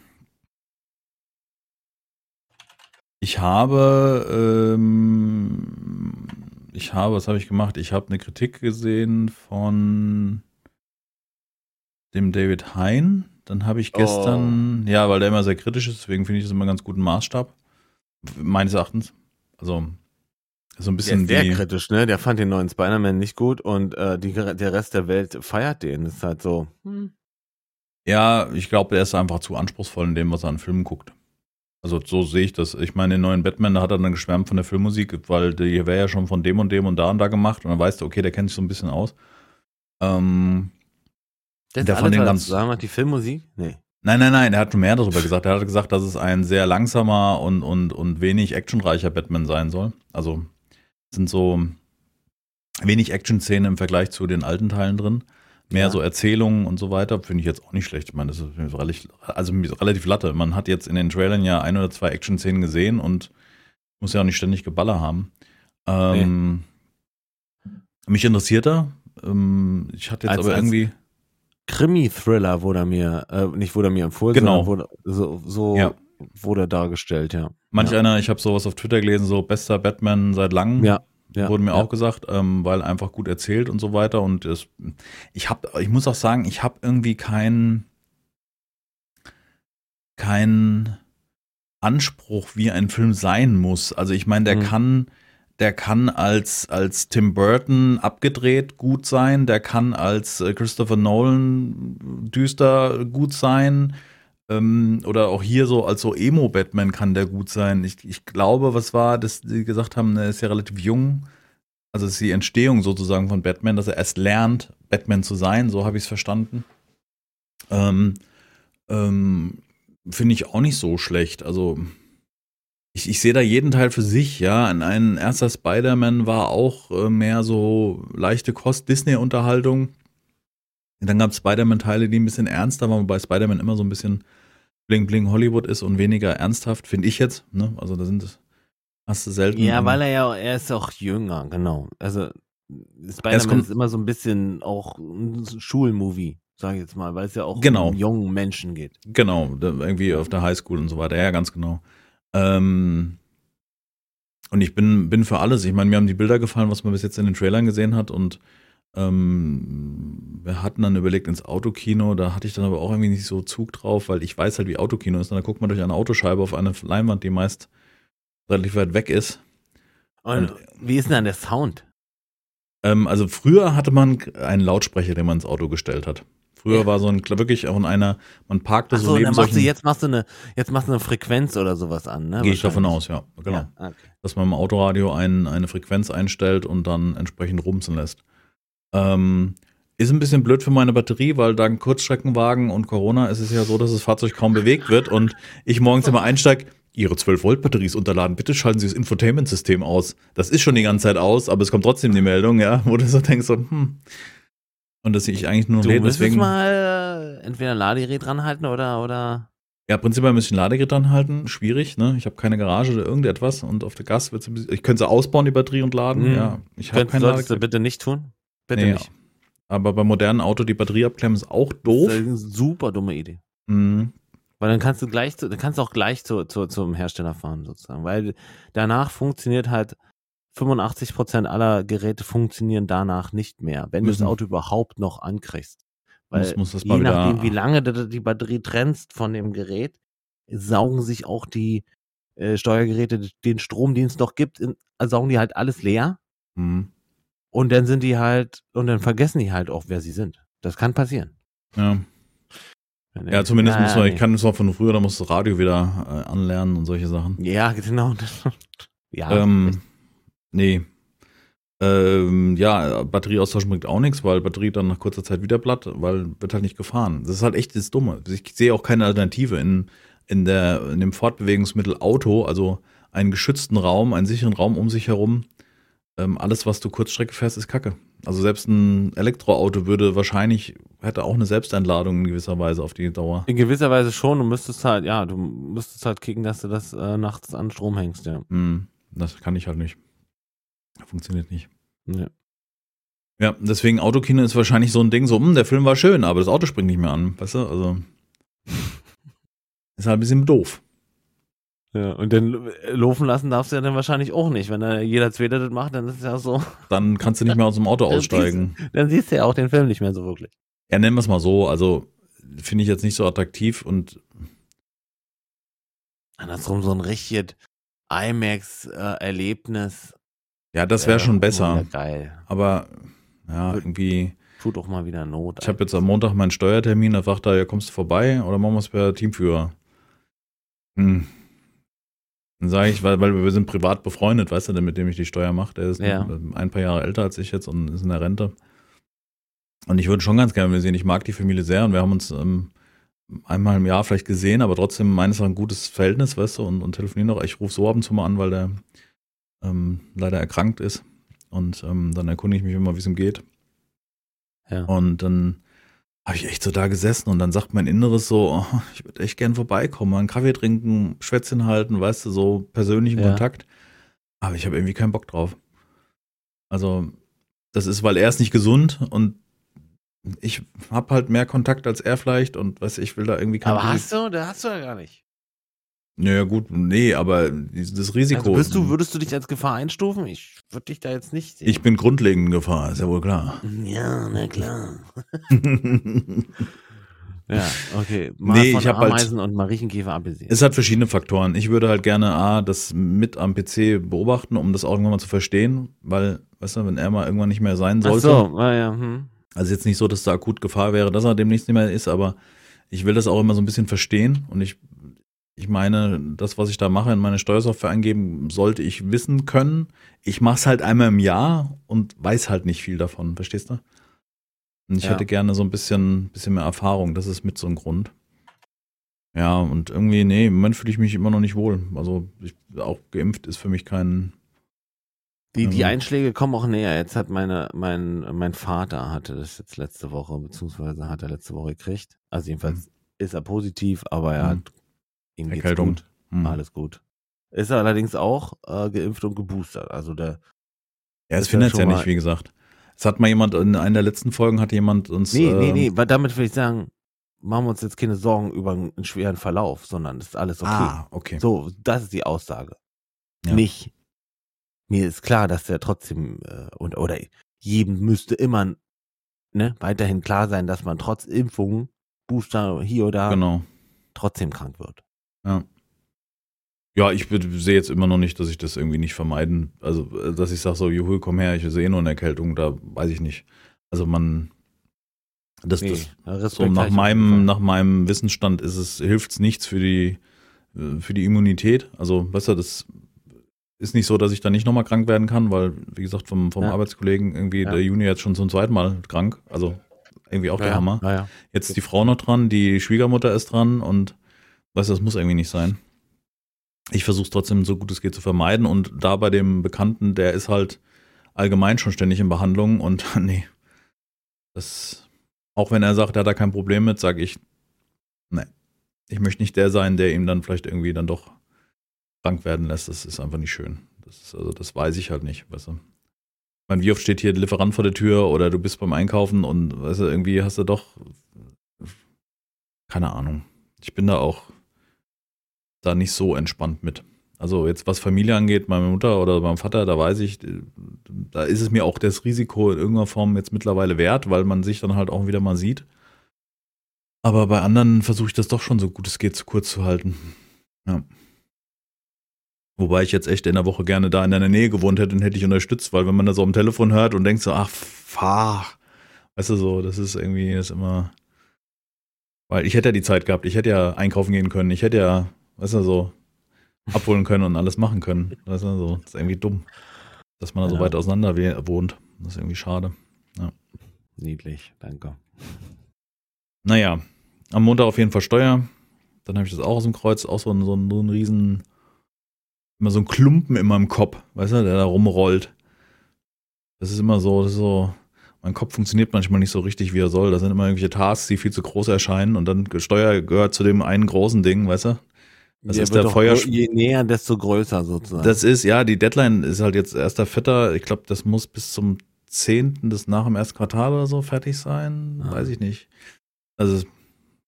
ich habe, ähm, ich habe, was habe ich gemacht? Ich habe eine Kritik gesehen von dem David Hein. Dann habe ich gestern, ja, weil der immer sehr kritisch ist, deswegen finde ich das immer einen ganz guten Maßstab. Meines Erachtens. Also, so ein Der bisschen ist sehr kritisch, ne? Der fand den neuen Spider-Man nicht gut und äh, die, der Rest der Welt feiert den. Das ist halt so. Ja, ich glaube, der ist einfach zu anspruchsvoll in dem, was er an Filmen guckt. Also so sehe ich das. Ich meine, den neuen Batman, da hat er dann geschwärmt von der Filmmusik, weil die wäre ja schon von dem und dem und da und da gemacht und dann weißt du, okay, der kennt sich so ein bisschen aus. Ähm, Der von den ganz- zu sagen hat, die Filmmusik? Nee. nein, nein, nein, er hat schon mehr darüber gesagt. Er hat gesagt, dass es ein sehr langsamer und, und, und wenig actionreicher Batman sein soll. Also es sind so wenig Action-Szenen im Vergleich zu den alten Teilen drin. Mehr Ja. so Erzählungen und so weiter, finde ich jetzt auch nicht schlecht. Ich meine, das ist relativ, also relativ latte. Man hat jetzt in den Trailern ja ein oder zwei Action-Szenen gesehen und muss ja auch nicht ständig Geballer haben. Ähm, Mich interessiert er. Ähm, ich hatte jetzt Als- aber als- irgendwie. Krimi-Thriller wurde mir, äh, nicht wurde mir empfohlen, Genau. wurde, so, so Ja. wurde er dargestellt, ja. Manch ja. einer, ich habe sowas auf Twitter gelesen, so bester Batman seit langem. Ja, ja, wurde mir ja. auch gesagt, ähm, weil einfach gut erzählt und so weiter. Und es, ich habe, ich muss auch sagen, ich habe irgendwie keinen keinen Anspruch, wie ein Film sein muss. Also ich meine, der Mhm. kann, der kann als als Tim Burton abgedreht gut sein, der kann als äh, Christopher Nolan düster gut sein. Ähm, oder auch hier so als so Emo-Batman kann der gut sein. Ich, ich glaube, was war, dass sie gesagt haben, er ist ja relativ jung. Also ist die Entstehung sozusagen von Batman, dass er erst lernt, Batman zu sein, so habe ich es verstanden. Ähm, ähm, Finde ich auch nicht so schlecht. Also ich, ich sehe da jeden Teil für sich, ja. Ein, ein erster Spider-Man war auch äh, mehr so leichte Kost-Disney-Unterhaltung. Dann gab es Spider-Man-Teile, die ein bisschen ernster waren, wobei Spider-Man immer so ein bisschen Bling Bling Hollywood ist und weniger ernsthaft, finde ich jetzt. Ne? Also da sind es, hast du selten. Ja, weil er ja, er ist auch jünger, genau. Also Spider-Man ist immer so ein bisschen auch ein Schulmovie, sage ich jetzt mal, weil es ja auch Genau. um jungen Menschen geht. Genau, irgendwie auf der Highschool und so weiter. Ja, ganz genau. Ähm, und ich bin, bin für alles. Ich meine, mir haben die Bilder gefallen, was man bis jetzt in den Trailern gesehen hat. Und ähm, wir hatten dann überlegt ins Autokino. Da hatte ich dann aber auch irgendwie nicht so Zug drauf, weil ich weiß halt, wie Autokino ist. Und da guckt man durch eine Autoscheibe auf eine Leinwand, die meist relativ weit weg ist. Und, Und- wie ist denn dann der Sound? Ähm, also früher hatte man einen Lautsprecher, den man ins Auto gestellt hat. Früher Ja. war so ein wirklich von einer, man parkte Ach so so, neben dann machst du, solchen. jetzt machst du eine, jetzt machst du eine Frequenz oder sowas an, ne? Gehe ich davon aus, ja. Genau. Ja, okay. dass man im Autoradio ein, eine Frequenz einstellt und dann entsprechend rumsen lässt. Ähm, ist ein bisschen blöd für meine Batterie, weil dank Kurzstreckenwagen und Corona ist es ja so, dass das Fahrzeug kaum bewegt wird und ich morgens immer einsteige, Ihre 12-Volt-Batterie ist unterladen, bitte schalten Sie das Infotainment-System aus. Das ist schon die ganze Zeit aus, aber es kommt trotzdem die Meldung, ja, wo du so denkst, so, hm. Und das sehe ich eigentlich nur noch Du lädt, deswegen. mal äh, entweder ein Ladegerät dranhalten oder, oder. Ja, prinzipiell müsste ich ein Ladegerät dran halten. Schwierig, ne? Ich habe keine Garage oder irgendetwas und auf der Gas wird es ein bisschen. Ich könnte sie ausbauen, die Batterie und laden. Mhm. Ja, ich habe kein solltest du Ladegerät. bitte nicht tun? Bitte Nee, nicht. Aber beim modernen Auto die Batterie abklemmen ist auch doof. Das ist eine super dumme Idee. Mhm. Weil dann kannst du gleich zu, dann kannst du auch gleich zu, zu, zum Hersteller fahren, sozusagen. Weil danach funktioniert halt 85 Prozent aller Geräte funktionieren danach nicht mehr, wenn du Müssen. das Auto überhaupt noch ankriegst. Weil Muss- muss das je nachdem, wie lange du die Batterie trennst von dem Gerät, saugen sich auch die äh, Steuergeräte den Strom, den es noch gibt, in, saugen die halt alles leer Mhm. und dann sind die halt, und dann vergessen die halt auch, wer sie sind. Das kann passieren. Ja. Ja, zumindest Ja, muss man, ja, ich kann es auch von früher, da muss das Radio wieder äh, anlernen und solche Sachen. Ja, genau. ja. ähm, nee. Ähm, ja, Batterieaustausch bringt auch nichts, weil Batterie dann nach kurzer Zeit wieder platt, weil wird halt nicht gefahren. Das ist halt echt das Dumme. Ich sehe auch keine Alternative in, in, der, in dem Fortbewegungsmittel Auto, also einen geschützten Raum, einen sicheren Raum um sich herum. Ähm, alles, was du Kurzstrecke fährst, ist Kacke. Also selbst ein Elektroauto würde wahrscheinlich, hätte auch eine Selbstentladung in gewisser Weise auf die Dauer. In gewisser Weise schon. Du müsstest halt, ja, du müsstest halt kicken, dass du das äh, nachts an Strom hängst, ja. Hm, das kann ich halt nicht. Funktioniert nicht. ja. Ja, deswegen Autokino ist wahrscheinlich so ein Ding, so, hm, der Film war schön, aber das Auto springt nicht mehr an, weißt du? Also ist halt ein bisschen doof. Ja, und dann äh, laufen lassen darfst du ja dann wahrscheinlich auch nicht. Wenn da jeder Zweite das macht, dann ist es ja so. Dann kannst du nicht mehr aus dem Auto Dann aussteigen. Dann siehst du ja auch den Film nicht mehr so wirklich. Ja, nennen wir es mal so. Also finde ich jetzt nicht so attraktiv und Andersrum so ein richtiges IMAX-Erlebnis. Ja, das wäre schon besser. Geil. Aber ja, irgendwie. Tut auch mal wieder Not. Ich habe jetzt am Montag meinen Steuertermin, da fragt er, ja, kommst du vorbei oder machen wir es per Teamführer? Hm. Dann sage ich, weil, weil wir sind privat befreundet, weißt du, der, mit dem ich die Steuer mache. Der ist Ja. ein paar Jahre älter als ich jetzt und ist in der Rente. Und ich würde schon ganz gerne sehen, ich mag die Familie sehr und wir haben uns ähm, einmal im Jahr vielleicht gesehen, aber trotzdem meines Erachtens ein gutes Verhältnis, weißt du, und, und telefonieren noch. Ich rufe so ab und zu mal an, weil der ähm, leider erkrankt ist. Und ähm, dann erkundige ich mich immer, wie es ihm geht. Ja. Und dann habe ich echt so da gesessen und dann sagt mein Inneres so, oh, ich würde echt gern vorbeikommen, einen Kaffee trinken, Schwätzchen halten, weißt du, so persönlichen Ja. Kontakt. Aber ich habe irgendwie keinen Bock drauf. Also, das ist, weil er ist nicht gesund und ich habe halt mehr Kontakt als er vielleicht und weißt du, ich will da irgendwie kein Aber hast du? Da hast du ja gar nicht. Naja, gut, nee, aber das Risiko. Also du, würdest du dich als Gefahr einstufen? Ich würde dich da jetzt nicht sehen. ich bin grundlegend in Gefahr, ist ja wohl klar. ja, na klar. es Ja, okay. Mal Nee, ich hab halt- und Marienkäfer abgesehen. hat verschiedene Faktoren. Ich würde halt gerne A, das mit am PC beobachten, um das auch irgendwann mal zu verstehen, weil, weißt du, wenn er mal irgendwann nicht mehr sein Ach sollte. so, ah, ja, hm. Also jetzt nicht so, dass da akut Gefahr wäre, dass er demnächst nicht mehr ist, aber ich will das auch immer so ein bisschen verstehen und ich, ich meine, das, was ich da mache, in meine Steuersoftware eingeben, sollte ich wissen können. Ich mache es halt einmal im Jahr und weiß halt nicht viel davon, verstehst du? Und ich Ja. hätte gerne so ein bisschen, bisschen mehr Erfahrung, das ist mit so ein Grund. Ja, und irgendwie, nee, im Moment fühle ich mich immer noch nicht wohl. Also ich, auch geimpft ist für mich kein, Die, die Mhm. Einschläge kommen auch näher. Jetzt hat meine, mein, mein Vater hatte das jetzt letzte Woche, beziehungsweise hat er letzte Woche gekriegt. Also jedenfalls ist er positiv, aber er Mhm. hat ihm geht's Erkältung. gut. hm. Alles gut. Ist er allerdings auch äh, geimpft und geboostert. Also der. Ja, es findet ja nicht, wie gesagt. Es hat mal jemand, in einer der letzten Folgen hat jemand uns. Nee, nee, ähm, nee, weil damit will ich sagen, machen wir uns jetzt keine Sorgen über einen schweren Verlauf, sondern ist alles okay. Ah, okay. So, das ist die Aussage. Ja. Nicht. Mir ist klar, dass der trotzdem äh, und oder jedem müsste immer ne, weiterhin klar sein, dass man trotz Impfung, Booster hier oder da, Genau. trotzdem krank wird. Ja. Ja, ich sehe jetzt immer noch nicht, dass ich das irgendwie nicht vermeiden. Also, äh, dass ich sage so, juhu, komm her, ich sehe nur eine Erkältung, da weiß ich nicht. Also man, das, Nee, das so nach meinem, nach meinem Wissensstand ist es, hilft's nichts für die, äh, für die Immunität. Also, weißt du, das ist nicht so, dass ich da nicht nochmal krank werden kann, weil, wie gesagt, vom, vom Ja. Arbeitskollegen irgendwie Ja. der Juni jetzt schon zum zweiten Mal krank. Also, irgendwie auch der ja, Hammer. Ja, ja. Jetzt ist die Frau noch dran, die Schwiegermutter ist dran und weißt du, das muss irgendwie nicht sein. Ich versuche es trotzdem so gut es geht zu vermeiden und da bei dem Bekannten, der ist halt allgemein schon ständig in Behandlung und nee, das, auch wenn er sagt, er hat da kein Problem mit, sage ich, nee, ich möchte nicht der sein, der ihm dann vielleicht irgendwie dann doch krank werden lässt. Das ist einfach nicht schön. Das ist, also das weiß ich halt nicht, weißt du. Ich meine, wie oft steht hier der Lieferant vor der Tür oder du bist beim Einkaufen und weißt du, irgendwie hast du doch keine Ahnung. Ich bin da auch da nicht so entspannt mit. Also jetzt was Familie angeht, meine Mutter oder meinem Vater, da weiß ich, da ist es mir auch das Risiko in irgendeiner Form jetzt mittlerweile wert, weil man sich dann halt auch wieder mal sieht. Aber bei anderen versuche ich das doch schon so gut es geht zu kurz zu halten. Ja. Wobei ich jetzt echt in der Woche gerne da in deiner Nähe gewohnt hätte und hätte ich unterstützt, weil wenn man das so am Telefon hört und denkt so, ach, fahr, weißt du so, das ist irgendwie, das ist immer, weil ich hätte ja die Zeit gehabt, ich hätte ja einkaufen gehen können, ich hätte ja, weißt du, so abholen können und alles machen können. Weißt du, so, das ist irgendwie dumm, dass man da so Ja. weit auseinander wohnt. Das ist irgendwie schade. Niedlich, danke. Naja, am Montag auf jeden Fall Steuer. Dann habe ich das auch aus dem Kreuz, auch so ein, so ein, so ein riesen, immer so ein Klumpen in meinem Kopf, weißt du, der da rumrollt. Das ist immer so, das ist so, mein Kopf funktioniert manchmal nicht so richtig, wie er soll. Da sind immer irgendwelche Tasks, die viel zu groß erscheinen und dann Steuer gehört zu dem einen großen Ding, weißt du? Das der ist der Feuer. Je näher, desto größer sozusagen. Das ist, ja, die Deadline ist halt jetzt erster Vierter. Ich glaube, das muss bis zum 10. des nach dem ersten Quartal oder so fertig sein. Ah. Weiß ich nicht. Also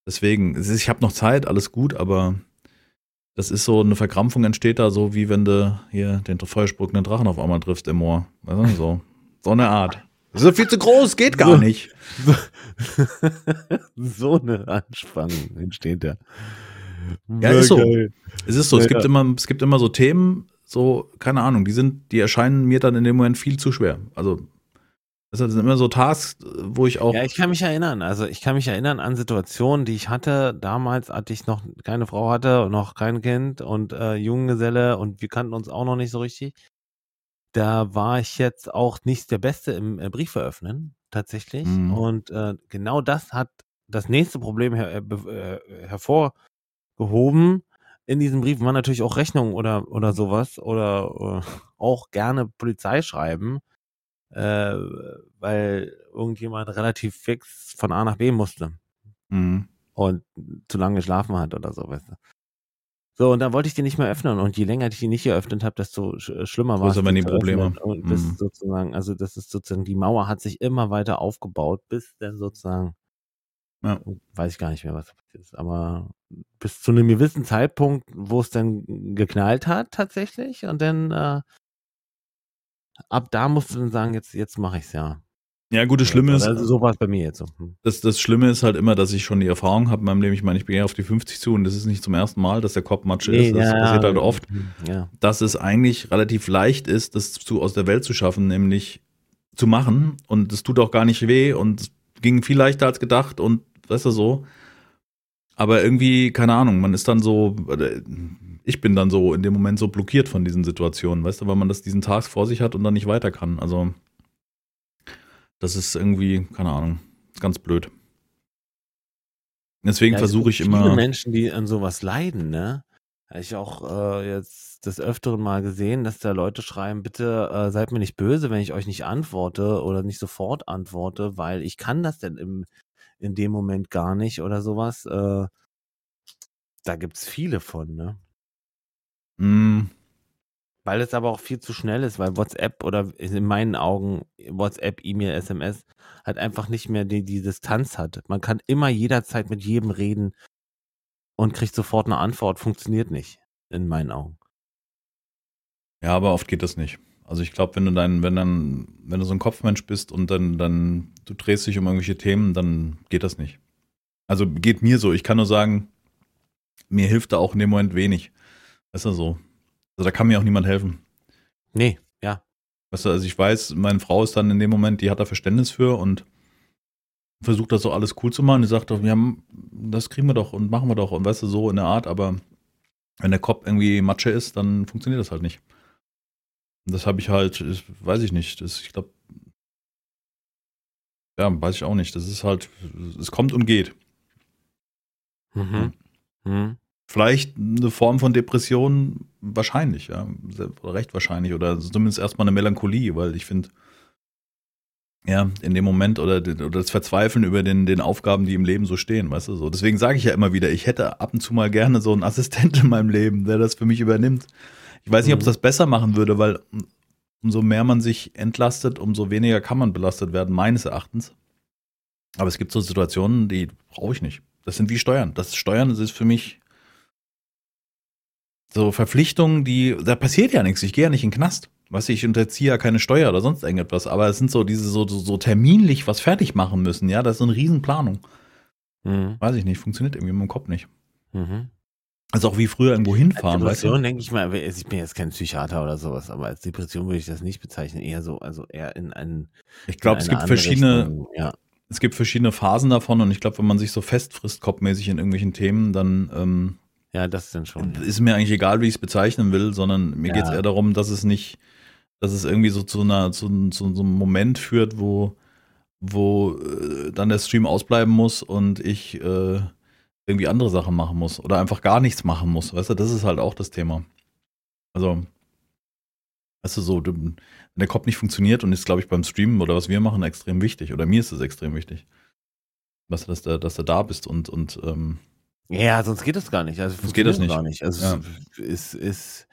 deswegen, ich habe noch Zeit, alles gut, aber das ist so eine Verkrampfung entsteht da so, wie wenn du hier den feuersprückenden Drachen auf einmal triffst im Moor. Weißt du, so. So eine Art. Das ist viel zu groß, geht gar so, nicht. So, so eine Anspannung entsteht da. Ja, ist so. Es ist so. Es gibt immer, es gibt immer so Themen, so, keine Ahnung, die sind, die erscheinen mir dann in dem Moment viel zu schwer. Also, das sind immer so Tasks, wo ich auch. Ja, ich kann mich erinnern. Also, ich kann mich erinnern an Situationen, die ich hatte. Damals, als ich noch keine Frau hatte und noch kein Kind und äh, Junggeselle und wir kannten uns auch noch nicht so richtig da war ich jetzt auch nicht der Beste im äh, Brief veröffnen, tatsächlich. Mhm. Und äh, genau das hat das nächste Problem her, äh, äh, hervorgehoben. In diesem Brief waren natürlich auch Rechnungen oder, oder sowas oder äh, auch gerne Polizei schreiben, äh, weil irgendjemand relativ fix von A nach B musste. Mhm. Und zu lange geschlafen hat oder so, weißt du. So, und dann wollte ich die nicht mehr öffnen. Und je länger ich die nicht geöffnet habe, desto sch äh, schlimmer war es. aber die Probleme. Und bis mhm. sozusagen, also das ist sozusagen, die Mauer hat sich immer weiter aufgebaut, bis dann sozusagen, ja. weiß ich gar nicht mehr, was passiert ist, aber bis zu einem gewissen Zeitpunkt, wo es dann geknallt hat tatsächlich. Und dann äh, ab da musst du dann sagen, jetzt, jetzt mache ich es ja. Ja, gut, das Schlimme ist. Also so war es bei mir jetzt so. Hm. Das, das Schlimme ist halt immer, dass ich schon die Erfahrung habe in meinem Leben. Ich meine, ich bin ja auf die 50 zu und das ist nicht zum ersten Mal, dass der Kopf Matsche nee, ist. Das ja, passiert halt oft. Hm, ja. Dass es eigentlich relativ leicht ist, das zu, aus der Welt zu schaffen, nämlich zu machen. Und es tut auch gar nicht weh und es ging viel leichter als gedacht und weißt du so. Aber irgendwie, keine Ahnung, man ist dann so, ich bin dann so in dem Moment so blockiert von diesen Situationen, weißt du, weil man das diesen Tag vor sich hat und dann nicht weiter kann. Also das ist irgendwie, keine Ahnung, ganz blöd. Deswegen ja, versuche ich immer. Viele Menschen, die an sowas leiden, ne? Habe ich auch äh, jetzt des Öfteren mal gesehen, dass da Leute schreiben, bitte äh, seid mir nicht böse, wenn ich euch nicht antworte oder nicht sofort antworte, weil ich kann das denn im, in dem Moment gar nicht oder sowas. Äh, da gibt's viele von, ne? Mm, weil es aber auch viel zu schnell ist, weil WhatsApp oder in meinen Augen WhatsApp, E-Mail, SMS halt einfach nicht mehr die, die Distanz hat. Man kann immer jederzeit mit jedem reden und kriegt sofort eine Antwort. Funktioniert nicht, in meinen Augen. Ja, aber oft geht das nicht. Also ich glaube, wenn du dein, wenn dann, wenn du so ein Kopfmensch bist und dann, dann, du drehst dich um irgendwelche Themen, dann geht das nicht. Also geht mir so. Ich kann nur sagen, mir hilft da auch in dem Moment wenig. Weißt du so? Also da kann mir auch niemand helfen. Nee, ja. Weißt du, also ich weiß, meine Frau ist dann in dem Moment, die hat da Verständnis für und versucht das so alles cool zu machen. Die sagt doch, wir haben, das kriegen wir doch und machen wir doch und weißt du, so in der Art, aber wenn der Kopf irgendwie Matsche ist, dann funktioniert das halt nicht. Das habe ich halt, das weiß ich nicht. Das, ich glaube, ja, weiß ich auch nicht. Das ist halt, es kommt und geht. Mhm. Mhm. Vielleicht eine Form von Depression, wahrscheinlich, ja. Recht wahrscheinlich. Oder zumindest erstmal eine Melancholie, weil ich finde, ja, in dem Moment oder, oder das Verzweifeln über den, den Aufgaben, die im Leben so stehen, weißt du so. Deswegen sage ich ja immer wieder, ich hätte ab und zu mal gerne so einen Assistent in meinem Leben, der das für mich übernimmt. Ich weiß nicht, ob es mhm. das besser machen würde, weil umso mehr man sich entlastet, umso weniger kann man belastet werden, meines Erachtens. Aber es gibt so Situationen, die brauche ich nicht. Das sind wie Steuern. Das Steuern das ist für mich so Verpflichtungen, die, da passiert ja nichts. Ich gehe ja nicht in den Knast. Du, ich unterziehe ja keine Steuer oder sonst irgendetwas. Aber es sind so diese so, so, so terminlich was fertig machen müssen. Ja, das ist so eine Riesenplanung. Mhm. Weiß ich nicht, funktioniert irgendwie in meinem Kopf nicht. Mhm. Also auch wie früher irgendwo hinfahren. Als Depression weißt du? denke ich mal, ich bin jetzt kein Psychiater oder sowas, aber als Depression würde ich das nicht bezeichnen. Eher so, also eher in einen. Ich glaube, es gibt verschiedene. Richtung, ja. Es gibt verschiedene Phasen davon und ich glaube, wenn man sich so festfrisst kopfmäßig in irgendwelchen Themen, dann ähm, ja, das ist dann schon. Ja. Ist mir eigentlich egal, wie ich es bezeichnen will, sondern mir ja. geht es eher darum, dass es nicht, dass es irgendwie so zu, einer, zu, zu so einem Moment führt, wo, wo äh, dann der Stream ausbleiben muss und ich äh, irgendwie andere Sachen machen muss oder einfach gar nichts machen muss. Weißt du, das ist halt auch das Thema. Also, Weißt du, so, du, wenn der Kopf nicht funktioniert und ist, glaube ich, beim Streamen oder was wir machen, extrem wichtig. Oder mir ist es extrem wichtig. Weißt du, dass du, dass du da bist und, und ähm, Ja, sonst geht das gar nicht. Also Sonst geht das nicht. Gar nicht. Also Ja. es ist,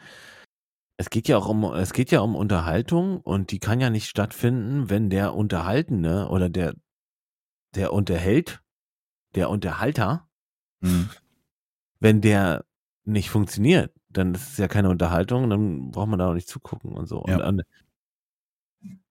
es geht ja auch um, es geht ja um Unterhaltung und die kann ja nicht stattfinden, wenn der Unterhaltende oder der, der unterhält, der Unterhalter, mh. wenn der nicht funktioniert, dann ist es ja keine Unterhaltung, dann braucht man da auch nicht zugucken und so. Ja. Und, und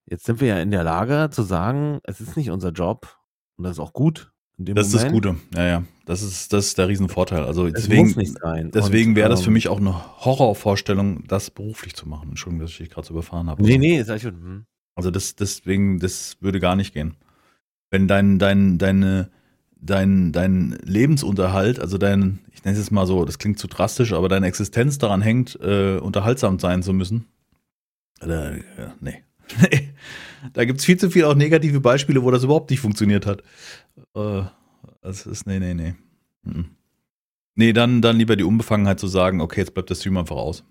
jetzt sind wir ja in der Lage zu sagen, es ist nicht unser Job und das ist auch gut das ist das Moment. Gute. Ja, ja. Das ist, das ist der Riesenvorteil. Also Es deswegen, muss nicht sein. deswegen wäre das für ähm, mich auch eine Horrorvorstellung, das beruflich zu machen. Entschuldigung, dass ich dich gerade so überfahren habe. Nee, nee, ist eigentlich gut. Hm. Also das, deswegen, das würde gar nicht gehen. Wenn dein, dein, deine, dein, dein Lebensunterhalt, also dein, ich nenne es jetzt mal so, das klingt zu drastisch, aber deine Existenz daran hängt, äh, unterhaltsam sein zu müssen. Äh, nee. Da gibt's viel zu viel auch negative Beispiele, wo das überhaupt nicht funktioniert hat. Äh, das ist, nee, nee, nee. Mhm. Nee, dann, dann lieber die Unbefangenheit zu sagen, okay, jetzt bleibt der Stream einfach aus.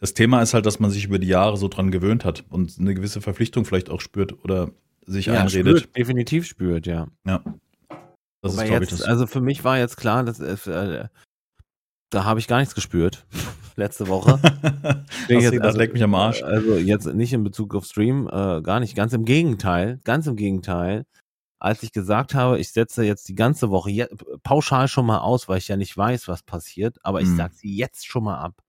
Das Thema ist halt, dass man sich über die Jahre so dran gewöhnt hat und eine gewisse Verpflichtung vielleicht auch spürt oder sich Ja, einredet. spürt, definitiv spürt, ja. Ja. Das Wobei ist, glaube ich, das. also für mich war jetzt klar, dass es, äh, da habe ich gar nichts gespürt letzte Woche. das, ich jetzt- das leckt mich am Arsch. Also jetzt nicht in Bezug auf Stream, äh, gar nicht. Ganz im Gegenteil, ganz im Gegenteil. Als ich gesagt habe, ich setze jetzt die ganze Woche je, pauschal schon mal aus, weil ich ja nicht weiß, was passiert, aber ich Mhm. sag sie jetzt schon mal ab.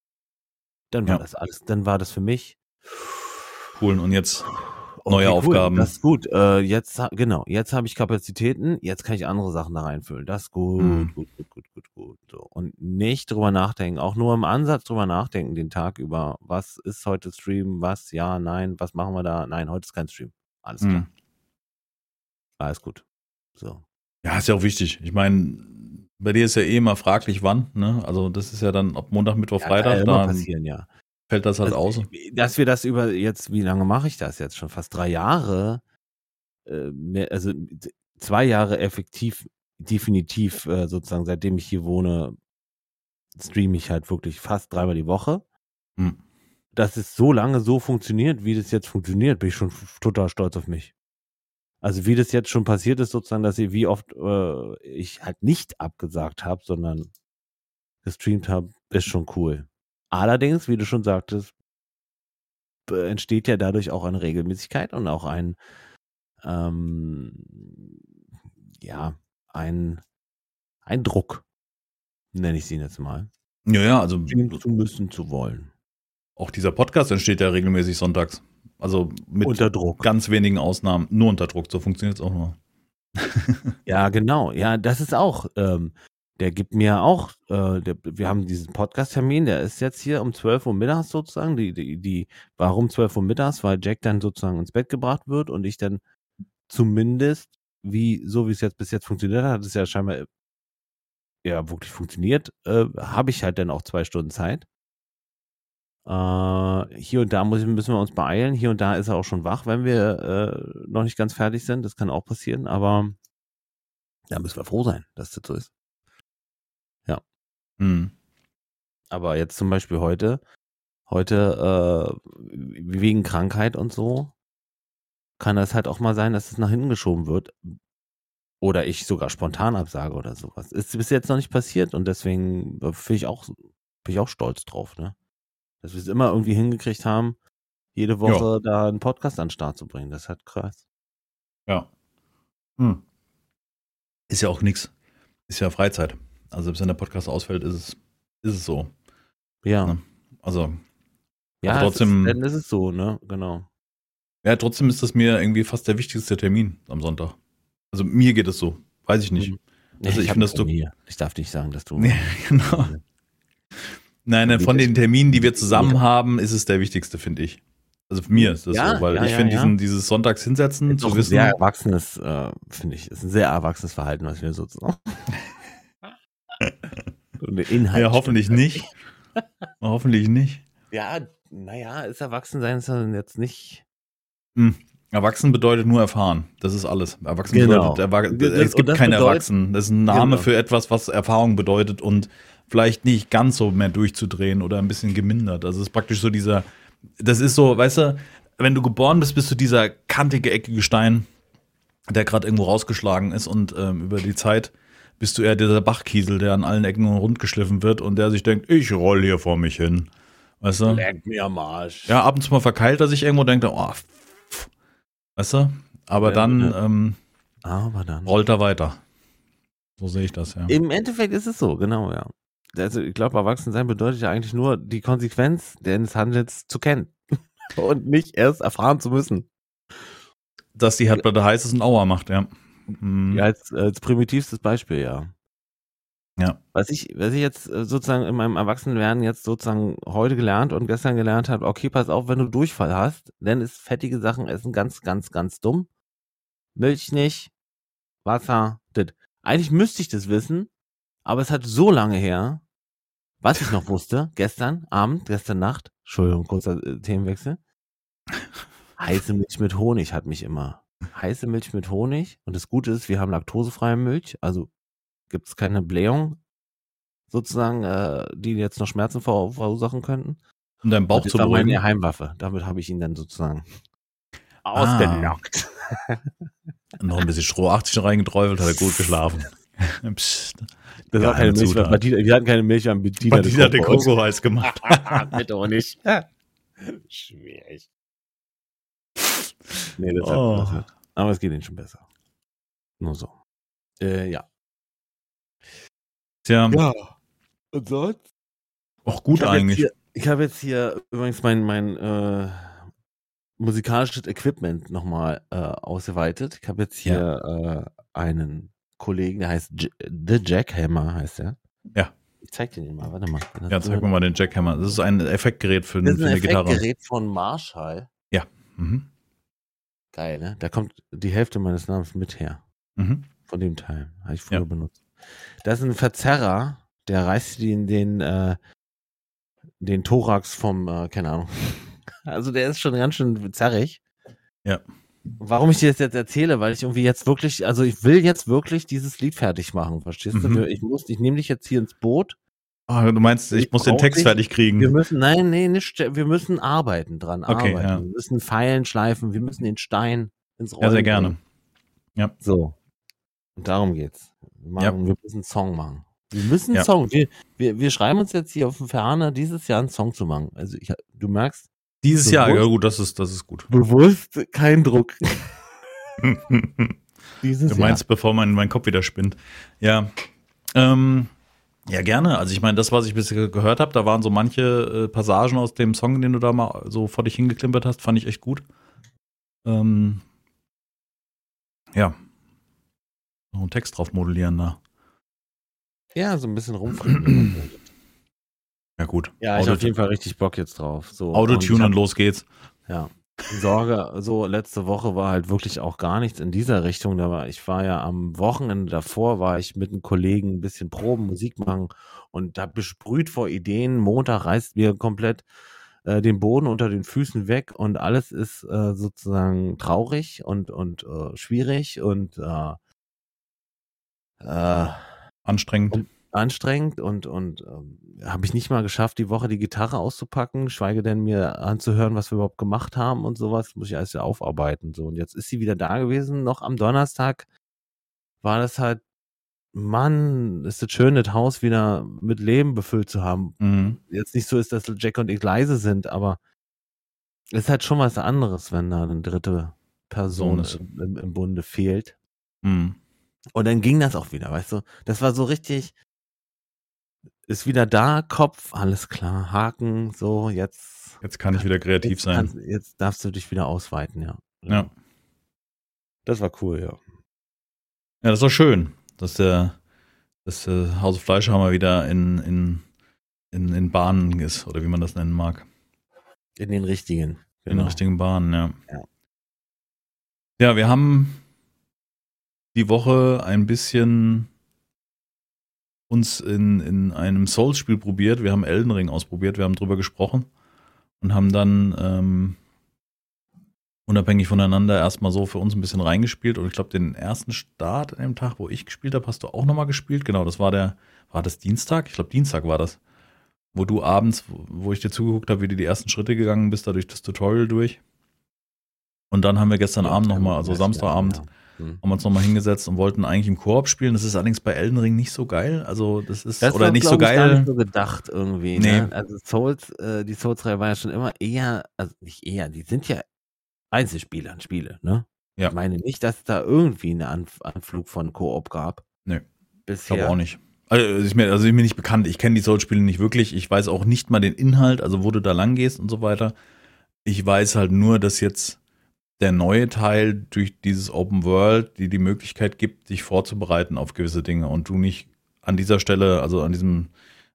Dann war Ja. das alles, dann war das für mich Cool. Und jetzt neue Okay, cool, Aufgaben. Das ist gut. Äh, jetzt, genau, jetzt habe ich Kapazitäten, jetzt kann ich andere Sachen da reinfüllen. Das ist gut, Mhm. gut, gut, gut, gut, gut. So. Und nicht drüber nachdenken, auch nur im Ansatz drüber nachdenken, den Tag über. Was ist heute Stream? Was? Ja, nein, was machen wir da? Nein, heute ist kein Stream. Alles klar. Mhm. Alles gut. So. Ja, ist ja auch wichtig. Ich meine, bei dir ist ja eh immer fraglich, wann. Ne? Also das ist ja dann ab Montag, Mittwoch, Ja, kann ja Freitag. immer Da passieren, ja. Fällt das halt Also, aus. Dass wir das über jetzt, wie lange mache ich das jetzt? Schon fast drei Jahre. Äh, mehr, also zwei Jahre effektiv, definitiv, äh, sozusagen, seitdem ich hier wohne, streame ich halt wirklich fast dreimal die Woche. Hm. Dass es so lange so funktioniert, wie das jetzt funktioniert, bin ich schon total stolz auf mich. Also wie das jetzt schon passiert ist, sozusagen, dass ich, wie oft äh, ich halt nicht abgesagt habe, sondern gestreamt habe, ist schon cool. Allerdings, wie du schon sagtest, entsteht ja dadurch auch eine Regelmäßigkeit und auch ein, ähm, ja, ein, ein Druck, nenne ich sie jetzt mal, Ja, ja, also zu müssen, zu wollen. auch dieser Podcast entsteht ja regelmäßig sonntags. Also mit Unter Druck. ganz wenigen Ausnahmen, nur unter Druck. So funktioniert es auch nur. Ja, genau. Ja, das ist auch, ähm, der gibt mir auch, äh, der, wir haben diesen Podcast-Termin, der ist jetzt hier um 12 Uhr mittags sozusagen. Die, die, die, warum 12 Uhr mittags? Weil Jack dann sozusagen ins Bett gebracht wird und ich dann zumindest, wie, so wie es jetzt bis jetzt funktioniert hat, hat es ja scheinbar äh, ja wirklich funktioniert, äh, habe ich halt dann auch zwei Stunden Zeit. Äh, hier und da muss, müssen wir uns beeilen. Hier und da ist er auch schon wach, wenn wir äh, noch nicht ganz fertig sind. Das kann auch passieren, aber da müssen wir froh sein, dass das so ist. Hm. Aber jetzt zum Beispiel heute, heute äh, wegen Krankheit und so, kann das halt auch mal sein, dass es nach hinten geschoben wird. Oder ich sogar spontan absage oder sowas. Ist bis jetzt noch nicht passiert und deswegen bin ich auch, bin ich auch stolz drauf, ne? Dass wir es immer irgendwie hingekriegt haben, jede Woche da einen Podcast an den Start zu bringen. Das ist halt krass. Ja. Hm. Ist ja auch nix. Ist ja Freizeit. Also selbst wenn der Podcast ausfällt, ist es, ist es so. Ja. Ne? Also, Ja, trotzdem- ist, dann ist es so, ne? Genau. ja, trotzdem ist das mir irgendwie fast der wichtigste Termin am Sonntag. Also mir geht es so. Weiß ich nicht. Mhm. Also ich hab finde, dass du-. Ich darf nicht sagen, dass du. Nee, genau. Nein, nein, von den Terminen, die wir zusammen Ja. haben, ist es der wichtigste, finde ich. Also für mir ist das Ja, so, weil ja, ich ja, finde ja. diesen dieses Sonntags hinsetzen, Ist zu wissen, sehr erwachsenes, äh, finde ich, ist ein sehr erwachsenes Verhalten, was wir sozusagen. Der Inhalt. ja, hoffentlich nicht. hoffentlich nicht. Ja, naja, ist erwachsen sein ist dann jetzt nicht. Erwachsen bedeutet nur erfahren. Das ist alles. Erwachsen Genau. bedeutet, Erwa es gibt kein Erwachsen. Das ist ein Name Genau. für etwas, was Erfahrung bedeutet und vielleicht nicht ganz so mehr durchzudrehen oder ein bisschen gemindert. Also es ist praktisch so dieser, das ist so, weißt du, wenn du geboren bist, bist du dieser kantige, eckige Stein, der gerade irgendwo rausgeschlagen ist und ähm, über die Zeit bist du eher dieser Bachkiesel, der an allen Ecken rund geschliffen wird und der sich denkt, ich roll hier vor mich hin. Weißt du? Leck mir am Arsch. Ja, ab und zu mal verkeilt er sich irgendwo und denkt, oh, pff. weißt du? Aber Ja, dann ja. ähm, Aber dann. rollt er weiter. So sehe ich das, ja. Im Endeffekt ist es so, genau, ja. Also ich glaube, Erwachsensein bedeutet ja eigentlich nur, die Konsequenz deines Handelns zu kennen. Und nicht erst erfahren zu müssen. Dass die Herdplatte heiß ist und Aua macht, ja. Mhm. Ja, als, als primitivstes Beispiel, ja. Ja. Was ich, was ich jetzt äh, sozusagen in meinem Erwachsenenwerden jetzt sozusagen heute gelernt und gestern gelernt habe, okay, pass auf, wenn du Durchfall hast, dann ist fettige Sachen essen ganz, ganz, ganz dumm. Milch nicht, Wasser, das. Eigentlich müsste ich das wissen, aber es hat so lange her, was ich noch wusste, gestern Abend, gestern Nacht, Entschuldigung, kurzer äh, Themenwechsel. Heiße Milch mit Honig hat mich immer. Heiße Milch mit Honig. Und das Gute ist, wir haben laktosefreie Milch, also gibt es keine Blähung sozusagen, äh, die jetzt noch Schmerzen ver verursachen könnten. Um deinen Bauch das zu war meine beruhigen. Heimwaffe. Damit habe ich ihn dann sozusagen Ah. ausgenockt. Noch ein bisschen Stroh 80 reingedräufelt, hat er gut geschlafen. Psst. Das war keine Milch, weil. Batida, wir hatten keine Milch, wir haben Bediener hat den Koko heiß gemacht. Bitte auch nicht. Schwierig. Nee, das hat, Oh. das hat. Aber es geht ihnen schon besser. Nur so. Äh, ja. Tja, Ja. Und sonst? auch gut ich eigentlich. Hier, ich habe jetzt hier übrigens mein, mein äh, musikalisches Equipment nochmal äh, ausgeweitet. Ich habe jetzt hier äh, einen Kollegen, der heißt J The Jackhammer, heißt er. Ja. Ich zeig dir den mal, warte mal. Ja, zeig mir mal den Jackhammer. Das ist ein Effektgerät für, Das ist für ein eine Gitarre. Effektgerät von Marshall. Mhm. Geil, ne? Da kommt die Hälfte meines Namens mit her. Mhm. Von dem Teil. Habe ich früher Ja. benutzt. Das ist ein Verzerrer, der reißt den, den, äh, den Thorax vom, äh, keine Ahnung. Also der ist schon ganz schön zerrig. Ja. Warum ich dir das jetzt erzähle, weil ich irgendwie jetzt wirklich, also ich will jetzt wirklich dieses Lied fertig machen, verstehst Mhm. du? Ich muss, ich nehme dich jetzt hier ins Boot. Ah, du meinst, ich Ich muss den Text dich. fertig kriegen. Wir müssen, nein, nee, nicht, wir müssen arbeiten dran, Okay, arbeiten. ja. Wir müssen Pfeilen schleifen, wir müssen den Stein ins Rollen ja, sehr gerne. bringen. So. Und darum geht's. Wir, machen, Ja. wir müssen einen Song machen. Wir müssen einen Ja. Song. Wir, wir, wir schreiben uns jetzt hier auf den Ferne, dieses Jahr einen Song zu machen. Also ich, du merkst, Dieses Bewusst- Jahr, ja gut, das ist, das ist gut. bewusst kein Druck. Dieses Du meinst, bevor mein, mein Kopf wieder spinnt. Ja. Ähm, ja, gerne. Also ich meine, das, was ich bisher gehört habe, da waren so manche äh, Passagen aus dem Song, den du da mal so vor dich hingeklimpert hast, fand ich echt gut. Ähm, ja. Noch einen Text drauf modellieren da. Ja, so ein bisschen rumfrieren. Ja, gut. ja, ich habe auf jeden Fall richtig Bock jetzt drauf. So, und Autotune hab- und los geht's. Ja. Sorge, so letzte Woche war halt wirklich auch gar nichts in dieser Richtung. Da war, ich war ja am Wochenende davor, war ich mit einem Kollegen ein bisschen proben, Musik machen und da besprüht vor Ideen. Montag reißt mir komplett äh, den Boden unter den Füßen weg und alles ist äh, sozusagen traurig und, und äh, schwierig und äh, äh, Anstrengend. und und ähm, habe ich nicht mal geschafft, die Woche die Gitarre auszupacken, schweige denn mir anzuhören, was wir überhaupt gemacht haben und sowas, muss ich alles ja aufarbeiten so und jetzt ist sie wieder da gewesen, noch am Donnerstag war das halt Mann, ist das schön, das Haus wieder mit Leben befüllt zu haben. Mhm. Jetzt nicht so ist, dass Jack und ich leise sind, aber es ist halt schon was anderes, wenn da eine dritte Person So im, im Bunde fehlt. Mhm. Und dann ging das auch wieder, weißt du? Das war so richtig, ist wieder da, Kopf, alles klar, Haken, so, jetzt. Jetzt kann ich wieder kreativ jetzt, sein. kannst- jetzt darfst du dich wieder ausweiten, ja. Ja. Das war cool, ja. Ja, das doch schön, dass der, dass der House of Fleischhammer wieder in, in, in, in Bahnen ist, oder wie man das nennen mag. In den richtigen. In Genau. den richtigen Bahnen, ja. Ja. Ja, wir haben die Woche ein bisschen uns in, in einem Souls-Spiel probiert. Wir haben Elden Ring ausprobiert, wir haben drüber gesprochen und haben dann ähm, unabhängig voneinander erstmal so für uns ein bisschen reingespielt. Und ich glaube, den ersten Start an dem Tag, wo ich gespielt habe, hast du auch nochmal gespielt. Genau, das war der, war das Dienstag? Ich glaube, Dienstag war das. wo du abends, wo ich dir zugeguckt habe, wie du die ersten Schritte gegangen bist, da durch das Tutorial durch. Und dann haben wir gestern Abend nochmal, also Samstagabend, hm. haben wir uns nochmal hingesetzt und wollten eigentlich im Koop spielen. Das ist allerdings bei Elden Ring nicht so geil. Also das ist das oder war, nicht so geil. Ich, gar nicht so gedacht irgendwie. Nee. Ne? Also Souls, äh, die Souls-Reihe war ja schon immer eher, also nicht eher, die sind ja Einzelspieler, Spiele, ne? Ja. Ich meine nicht, dass es da irgendwie einen Anf Anflug von Koop gab. Nee. Bisher. Ich glaube auch nicht. Also ist mir, also ist mir nicht bekannt. Ich kenne die Souls-Spiele nicht wirklich. Ich weiß auch nicht mal den Inhalt, also wo du da lang gehst und so weiter. Ich weiß halt nur, dass jetzt der neue Teil durch dieses Open World, die die Möglichkeit gibt, sich vorzubereiten auf gewisse Dinge und du nicht an dieser Stelle, also an diesem,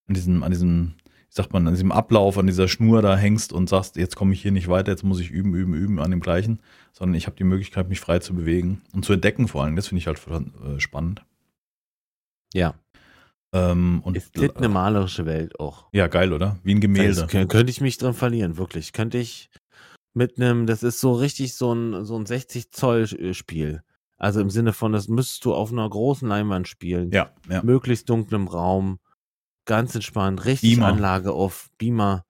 an diesem, an diesem, wie sagt man, an diesem Ablauf, an dieser Schnur da hängst und sagst, jetzt komme ich hier nicht weiter, jetzt muss ich üben, üben, üben an dem gleichen, sondern ich habe die Möglichkeit, mich frei zu bewegen und zu entdecken vor allem. Das finde ich halt äh, spannend. Ja. Ähm, und ist eine malerische Welt auch. Ja, geil, oder? Wie ein Gemälde. Das könnte ich mich drin verlieren, wirklich. Könnte ich mit einem, das ist so richtig so ein, so ein 60 Zoll äh, Spiel. Also im Sinne von, das müsstest du auf einer großen Leinwand spielen. Ja, ja. Möglichst dunklem Raum. Ganz entspannt. Richtig Beamer. Anlage auf Beamer.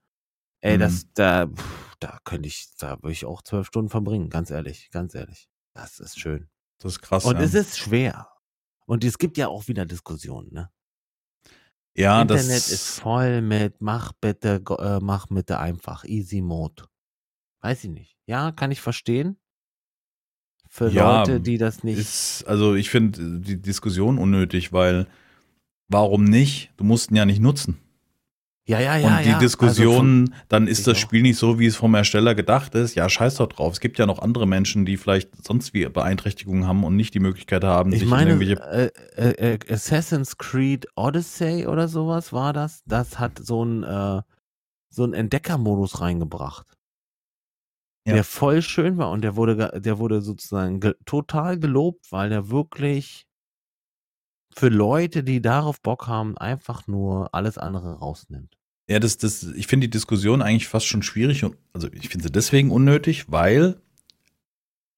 Ey, Mhm. das, da, pff, da könnte ich, da würde ich auch zwölf Stunden verbringen. Ganz ehrlich, ganz ehrlich. Das ist schön. Das ist krass. Und ja. es ist schwer. Und es gibt ja auch wieder Diskussionen, ne? ja, Internet das ist voll mit, mach bitte, äh, mach bitte einfach, easy mode. Weiß ich nicht. Ja, kann ich verstehen. Für Ja, Leute, die das nicht. ist, also ich finde die Diskussion unnötig, weil warum nicht? Du musst ihn ja nicht nutzen. ja, ja, ja. und die ja. Diskussion, dann ist das auch. Spiel nicht so, wie es vom Ersteller gedacht ist. Ja, scheiß doch drauf. Es gibt ja noch andere Menschen, die vielleicht sonst wie Beeinträchtigungen haben und nicht die Möglichkeit haben, Also, ich sich meine, in irgendwelche. äh, äh, äh, Assassin's Creed Odyssey oder sowas war das. Das hat so einen äh, so einen Entdeckermodus reingebracht. Ja. Der voll schön war und der wurde, der wurde sozusagen ge total gelobt, weil der wirklich für Leute, die darauf Bock haben, einfach nur alles andere rausnimmt. Ja, das, das, ich finde die Diskussion eigentlich fast schon schwierig. Und, also ich finde sie deswegen unnötig, weil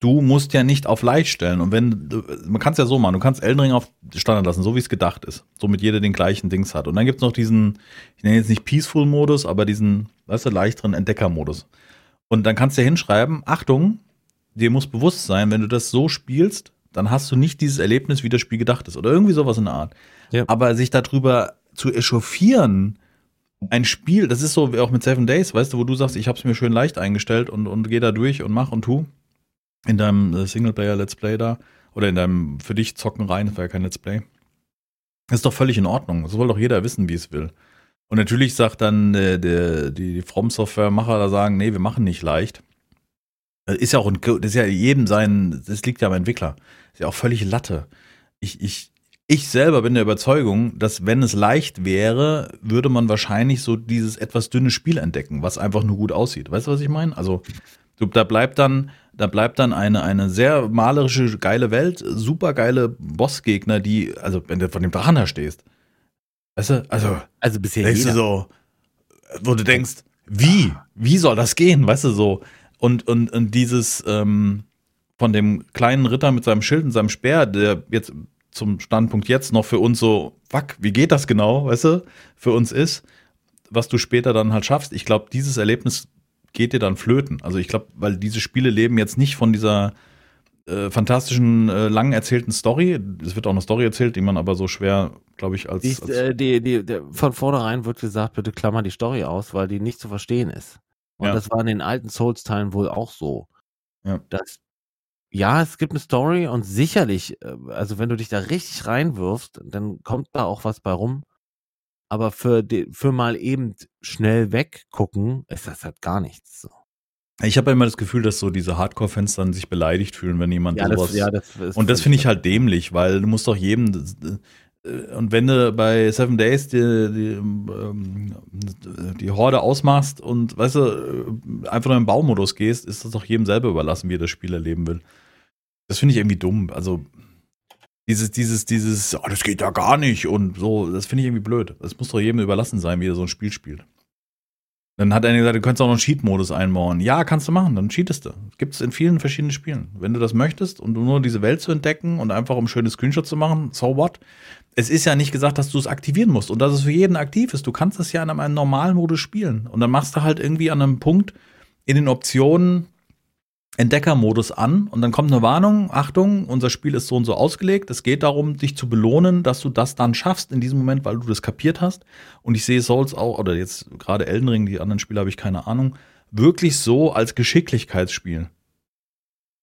du musst ja nicht auf leicht stellen. Und wenn, du- man kann es ja so machen, du kannst Elden Ring auf Standard lassen, so wie es gedacht ist. Somit jeder den gleichen Dings hat. Und dann gibt es noch diesen, ich nenne jetzt nicht Peaceful-Modus, aber diesen, weißt du, leichteren Entdecker-Modus. Und dann kannst du ja hinschreiben, Achtung, dir muss bewusst sein, wenn du das so spielst, dann hast du nicht dieses Erlebnis, wie das Spiel gedacht ist. Oder irgendwie sowas in der Art. Ja. Aber sich darüber zu echauffieren, ein Spiel, das ist so wie auch mit Seven Days, weißt du, wo du sagst, ich habe es mir schön leicht eingestellt und, und geh da durch und mach und tu. In deinem äh, Singleplayer-Let's Play da. Oder in deinem für dich zocken rein, das war ja kein Let's Play. Das ist doch völlig in Ordnung. Das soll doch jeder wissen, wie es will. Und natürlich sagt dann äh, die, die From Software-Macher da sagen, nee, wir machen nicht leicht. Äh, Ist ja auch ein, das ist ja jedem sein, das liegt ja am Entwickler. Ist ja auch völlig Latte. Ich, ich, ich selber bin der Überzeugung, dass wenn es leicht wäre, würde man wahrscheinlich so dieses etwas dünne Spiel entdecken, was einfach nur gut aussieht. Weißt du, was ich meine? Also, da bleibt dann, da bleibt dann eine, eine sehr malerische, geile Welt, super geile Bossgegner, die, also wenn du von dem Drachen her stehst. Weißt du, also, Also bisher denkst jeder. du so, wo du denkst, wie? Wie soll das gehen? Weißt du so? Und, und, und dieses ähm, von dem kleinen Ritter mit seinem Schild und seinem Speer, der jetzt zum Standpunkt jetzt noch für uns so, fuck, wie geht das genau, weißt du, für uns ist, was du später dann halt schaffst. Ich glaube, dieses Erlebnis geht dir dann flöten. Also ich glaube, weil diese Spiele leben jetzt nicht von dieser äh, fantastischen, äh, lang erzählten Story. Es wird auch eine Story erzählt, die man aber so schwer, glaube ich, als, Die, als äh, die, die, die, von vornherein wird gesagt, bitte klammer die Story aus, weil die nicht zu verstehen ist. Und Ja. das war in den alten Souls-Teilen wohl auch so. Ja. Das, ja, es gibt eine Story und sicherlich, äh, also wenn du dich da richtig reinwirfst, dann kommt da auch was bei rum. Aber für, die, für mal eben schnell weggucken, ist das halt gar nichts. So. Ich habe immer das Gefühl, dass so diese Hardcore-Fans dann sich beleidigt fühlen, wenn jemand sowas. das ist und das finde ich halt dämlich, weil du musst doch jedem. äh, Und wenn du bei Seven Days die, die, ähm, die Horde ausmachst und weißt du, äh, einfach nur im Baumodus gehst, ist das doch jedem selber überlassen, wie er das Spiel erleben will. Das finde ich irgendwie dumm. Also dieses, dieses, dieses, oh, das geht ja gar nicht und so, das finde ich irgendwie blöd. Es muss doch jedem überlassen sein, wie er so ein Spiel spielt. Dann hat er gesagt, du könntest auch noch einen Cheat-Modus einbauen. Ja, kannst du machen, dann cheatest du. Gibt es in vielen verschiedenen Spielen. Wenn du das möchtest und nur diese Welt zu entdecken und einfach um schöne Screenshots zu machen, so what? Es ist ja nicht gesagt, dass du es aktivieren musst und dass es für jeden aktiv ist. Du kannst es ja in einem normalen Modus spielen. Und dann machst du halt irgendwie an einem Punkt in den Optionen Entdeckermodus an und dann kommt eine Warnung, Achtung, unser Spiel ist so und so ausgelegt. Es geht darum, dich zu belohnen, dass du das dann schaffst in diesem Moment, weil du das kapiert hast. Und ich sehe Souls auch, oder jetzt gerade Elden Ring, die anderen Spiele habe ich keine Ahnung, wirklich so als Geschicklichkeitsspiel.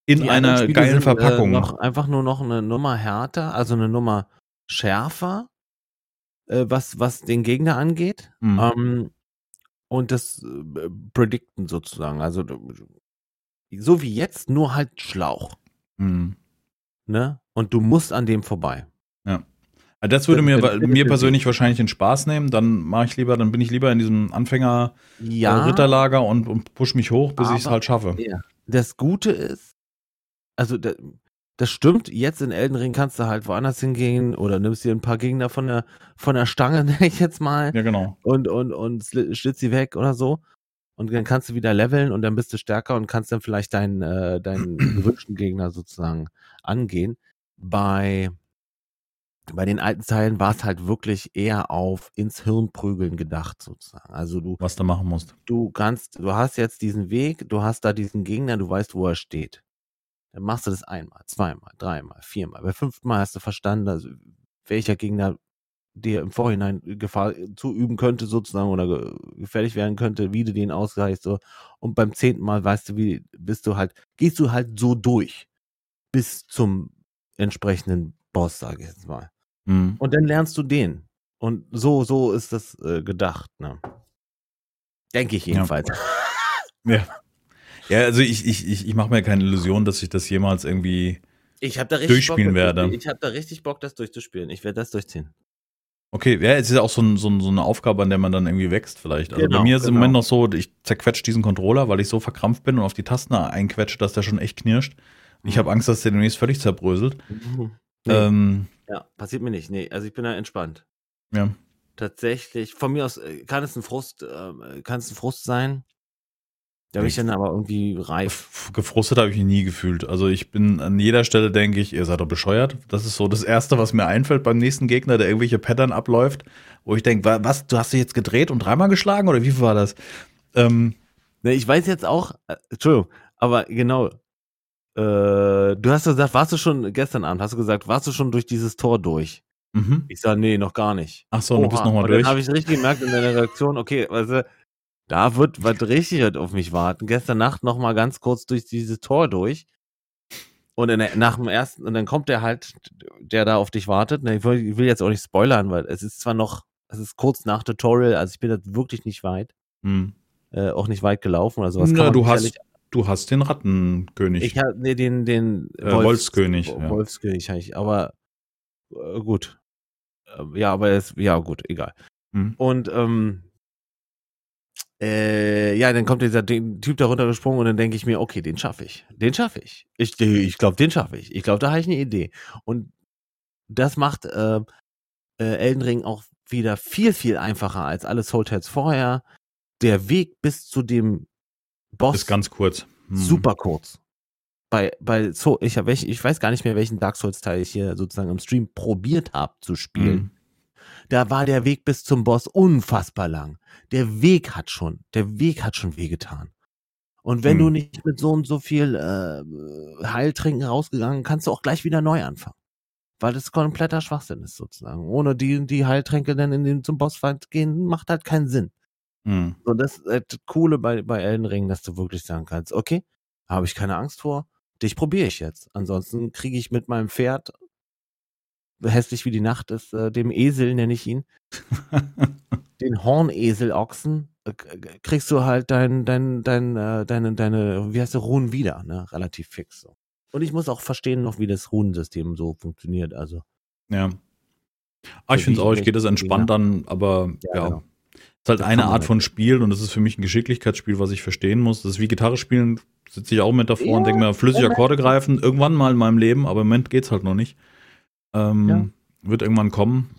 In Die einer geilen sind, Verpackung. Äh, noch, einfach nur noch eine Nummer härter, also eine Nummer schärfer, äh, was, was den Gegner angeht. Mhm. Ähm, und das äh, Predicten sozusagen. Also so wie jetzt, nur halt Schlauch. Mhm. Ne? Und du musst an dem vorbei. Also Das würde mir, mir persönlich wahrscheinlich den Spaß nehmen. Dann mache ich lieber, dann bin ich lieber in diesem Anfänger Ja. äh, Ritterlager und, und push mich hoch, bis ich es halt schaffe. Ja. Das Gute ist, also da, das stimmt, jetzt in Elden Ring kannst du halt woanders hingehen oder nimmst dir ein paar Gegner von der, von der Stange, nenne ich jetzt mal, Ja, genau. und, und, und sli- schlitz sie weg oder so. Und dann kannst du wieder leveln und dann bist du stärker und kannst dann vielleicht deinen, äh, deinen gewünschten Gegner sozusagen angehen. Bei, bei den alten Teilen war es halt wirklich eher auf ins Hirn prügeln gedacht sozusagen. Also du, Was du machen musst. du kannst, du hast jetzt diesen Weg, du hast da diesen Gegner, du weißt, wo er steht. Dann machst du das einmal, zweimal, dreimal, viermal. Bei fünften Mal hast du verstanden, also welcher Gegner dir im Vorhinein Gefahr zuüben könnte, sozusagen, oder ge gefährlich werden könnte, wie du den ausgleichst. So. Und beim zehnten Mal weißt du, wie bist du halt, gehst du halt so durch bis zum entsprechenden Boss, sage ich jetzt mal. Mhm. Und dann lernst du den. Und so, so ist das äh, gedacht, ne? Denke ich jedenfalls. Ja. Ja, also ich, ich, ich, ich mache mir keine Illusion, dass ich das jemals irgendwie. Ich habe da richtig Durchspielen Bock, werde. Ich habe da richtig Bock, das durchzuspielen. Ich werde das durchziehen. Okay, ja, es ist ja auch so, ein, so, ein, so eine Aufgabe, an der man dann irgendwie wächst, vielleicht. Also bei Genau, mir ist im genau. Moment noch so, ich zerquetsche diesen Controller, weil ich so verkrampft bin und auf die Tasten einquetsche, dass der schon echt knirscht. Ich Mhm. habe Angst, dass der demnächst völlig zerbröselt. Nee, Ähm, ja, passiert mir nicht. Nee, also ich bin da entspannt. ja. Tatsächlich, von mir aus äh, kann es ein Frust, äh, kann es ein Frust sein. Da bin ich dann aber irgendwie reif. Gef- Gefrustet habe ich mich nie gefühlt. Also ich bin an jeder Stelle, denke ich, ihr seid doch bescheuert. Das ist so das Erste, was mir einfällt beim nächsten Gegner, der irgendwelche Pattern abläuft, wo ich denke, wa- was, du hast dich jetzt gedreht und dreimal geschlagen oder wie viel war das? Ähm, Ne, ich weiß jetzt auch, äh, Entschuldigung, aber genau, äh, du hast gesagt, warst du schon, gestern Abend hast du gesagt, warst du schon durch dieses Tor durch? mhm. Ich sage, nee, noch gar nicht. Ach so, du bist noch mal und durch. Dann habe ich richtig gemerkt in deiner Reaktion, okay, also, da wird was richtig auf mich warten. Gestern Nacht noch mal ganz kurz durch dieses Tor durch. Und der, nach dem ersten, und dann kommt der halt, der da auf dich wartet. Ich will, ich will jetzt auch nicht spoilern, weil es ist zwar noch, es ist kurz nach Tutorial, also ich bin da wirklich nicht weit, Hm. äh, auch nicht weit gelaufen oder sowas. Man du hast, du hast den Rattenkönig. ich habe nee, den, den Äh, Wolfskönig, ja. Wolfskönig habe ich, aber äh, gut. Äh, Ja, aber es, ja, gut, egal. Hm. Und ähm, äh, ja, dann kommt dieser Typ da runtergesprungen und dann denke ich mir, okay, den schaffe ich. Den schaffe ich. Ich, ich glaube, den schaffe ich. Ich glaube, da habe ich eine Idee. Und das macht äh, äh, Elden Ring auch wieder viel, viel einfacher als alle Soul Tales vorher. Der Weg bis zu dem Boss ist ganz kurz. Hm. super kurz. Bei, bei so, ich, hab welch, ich weiß gar nicht mehr, welchen Dark Souls-Teil ich hier sozusagen im Stream probiert habe zu spielen. Hm. Da war der Weg bis zum Boss unfassbar lang. Der Weg hat schon, der Weg hat schon wehgetan. Und wenn Hm. du nicht mit so und so viel äh, Heiltrinken rausgegangen, kannst du auch gleich wieder neu anfangen. Weil das kompletter Schwachsinn ist sozusagen. Ohne die, die Heiltränke dann in den, zum Bossfight gehen, macht halt keinen Sinn. Hm. So, das ist halt das Coole bei, bei Elden Ring, dass du wirklich sagen kannst, okay, habe ich keine Angst vor, dich probiere ich jetzt. Ansonsten kriege ich mit meinem Pferd, hässlich wie die Nacht ist, äh, dem Esel nenne ich ihn, den Hornesel-Ochsen, äh, kriegst du halt dein, dein, dein, äh, deine, deine, wie heißt der, Runen wieder, ne? Relativ fix so. Und ich muss auch verstehen noch, wie das Runensystem so funktioniert. Also, Ja. Ah, ich finde es auch, ich gehe das entspannt an, aber Ja, ja. genau. ist halt Das eine Art von Spiel und das ist für mich ein Geschicklichkeitsspiel, was ich verstehen muss. Das ist wie Gitarre spielen, sitze ich auch mit davor und Ja, denke mir, flüssig. Akkorde greifen, irgendwann mal in meinem Leben, aber im Moment geht's halt noch nicht. Ähm, Ja. Wird irgendwann kommen.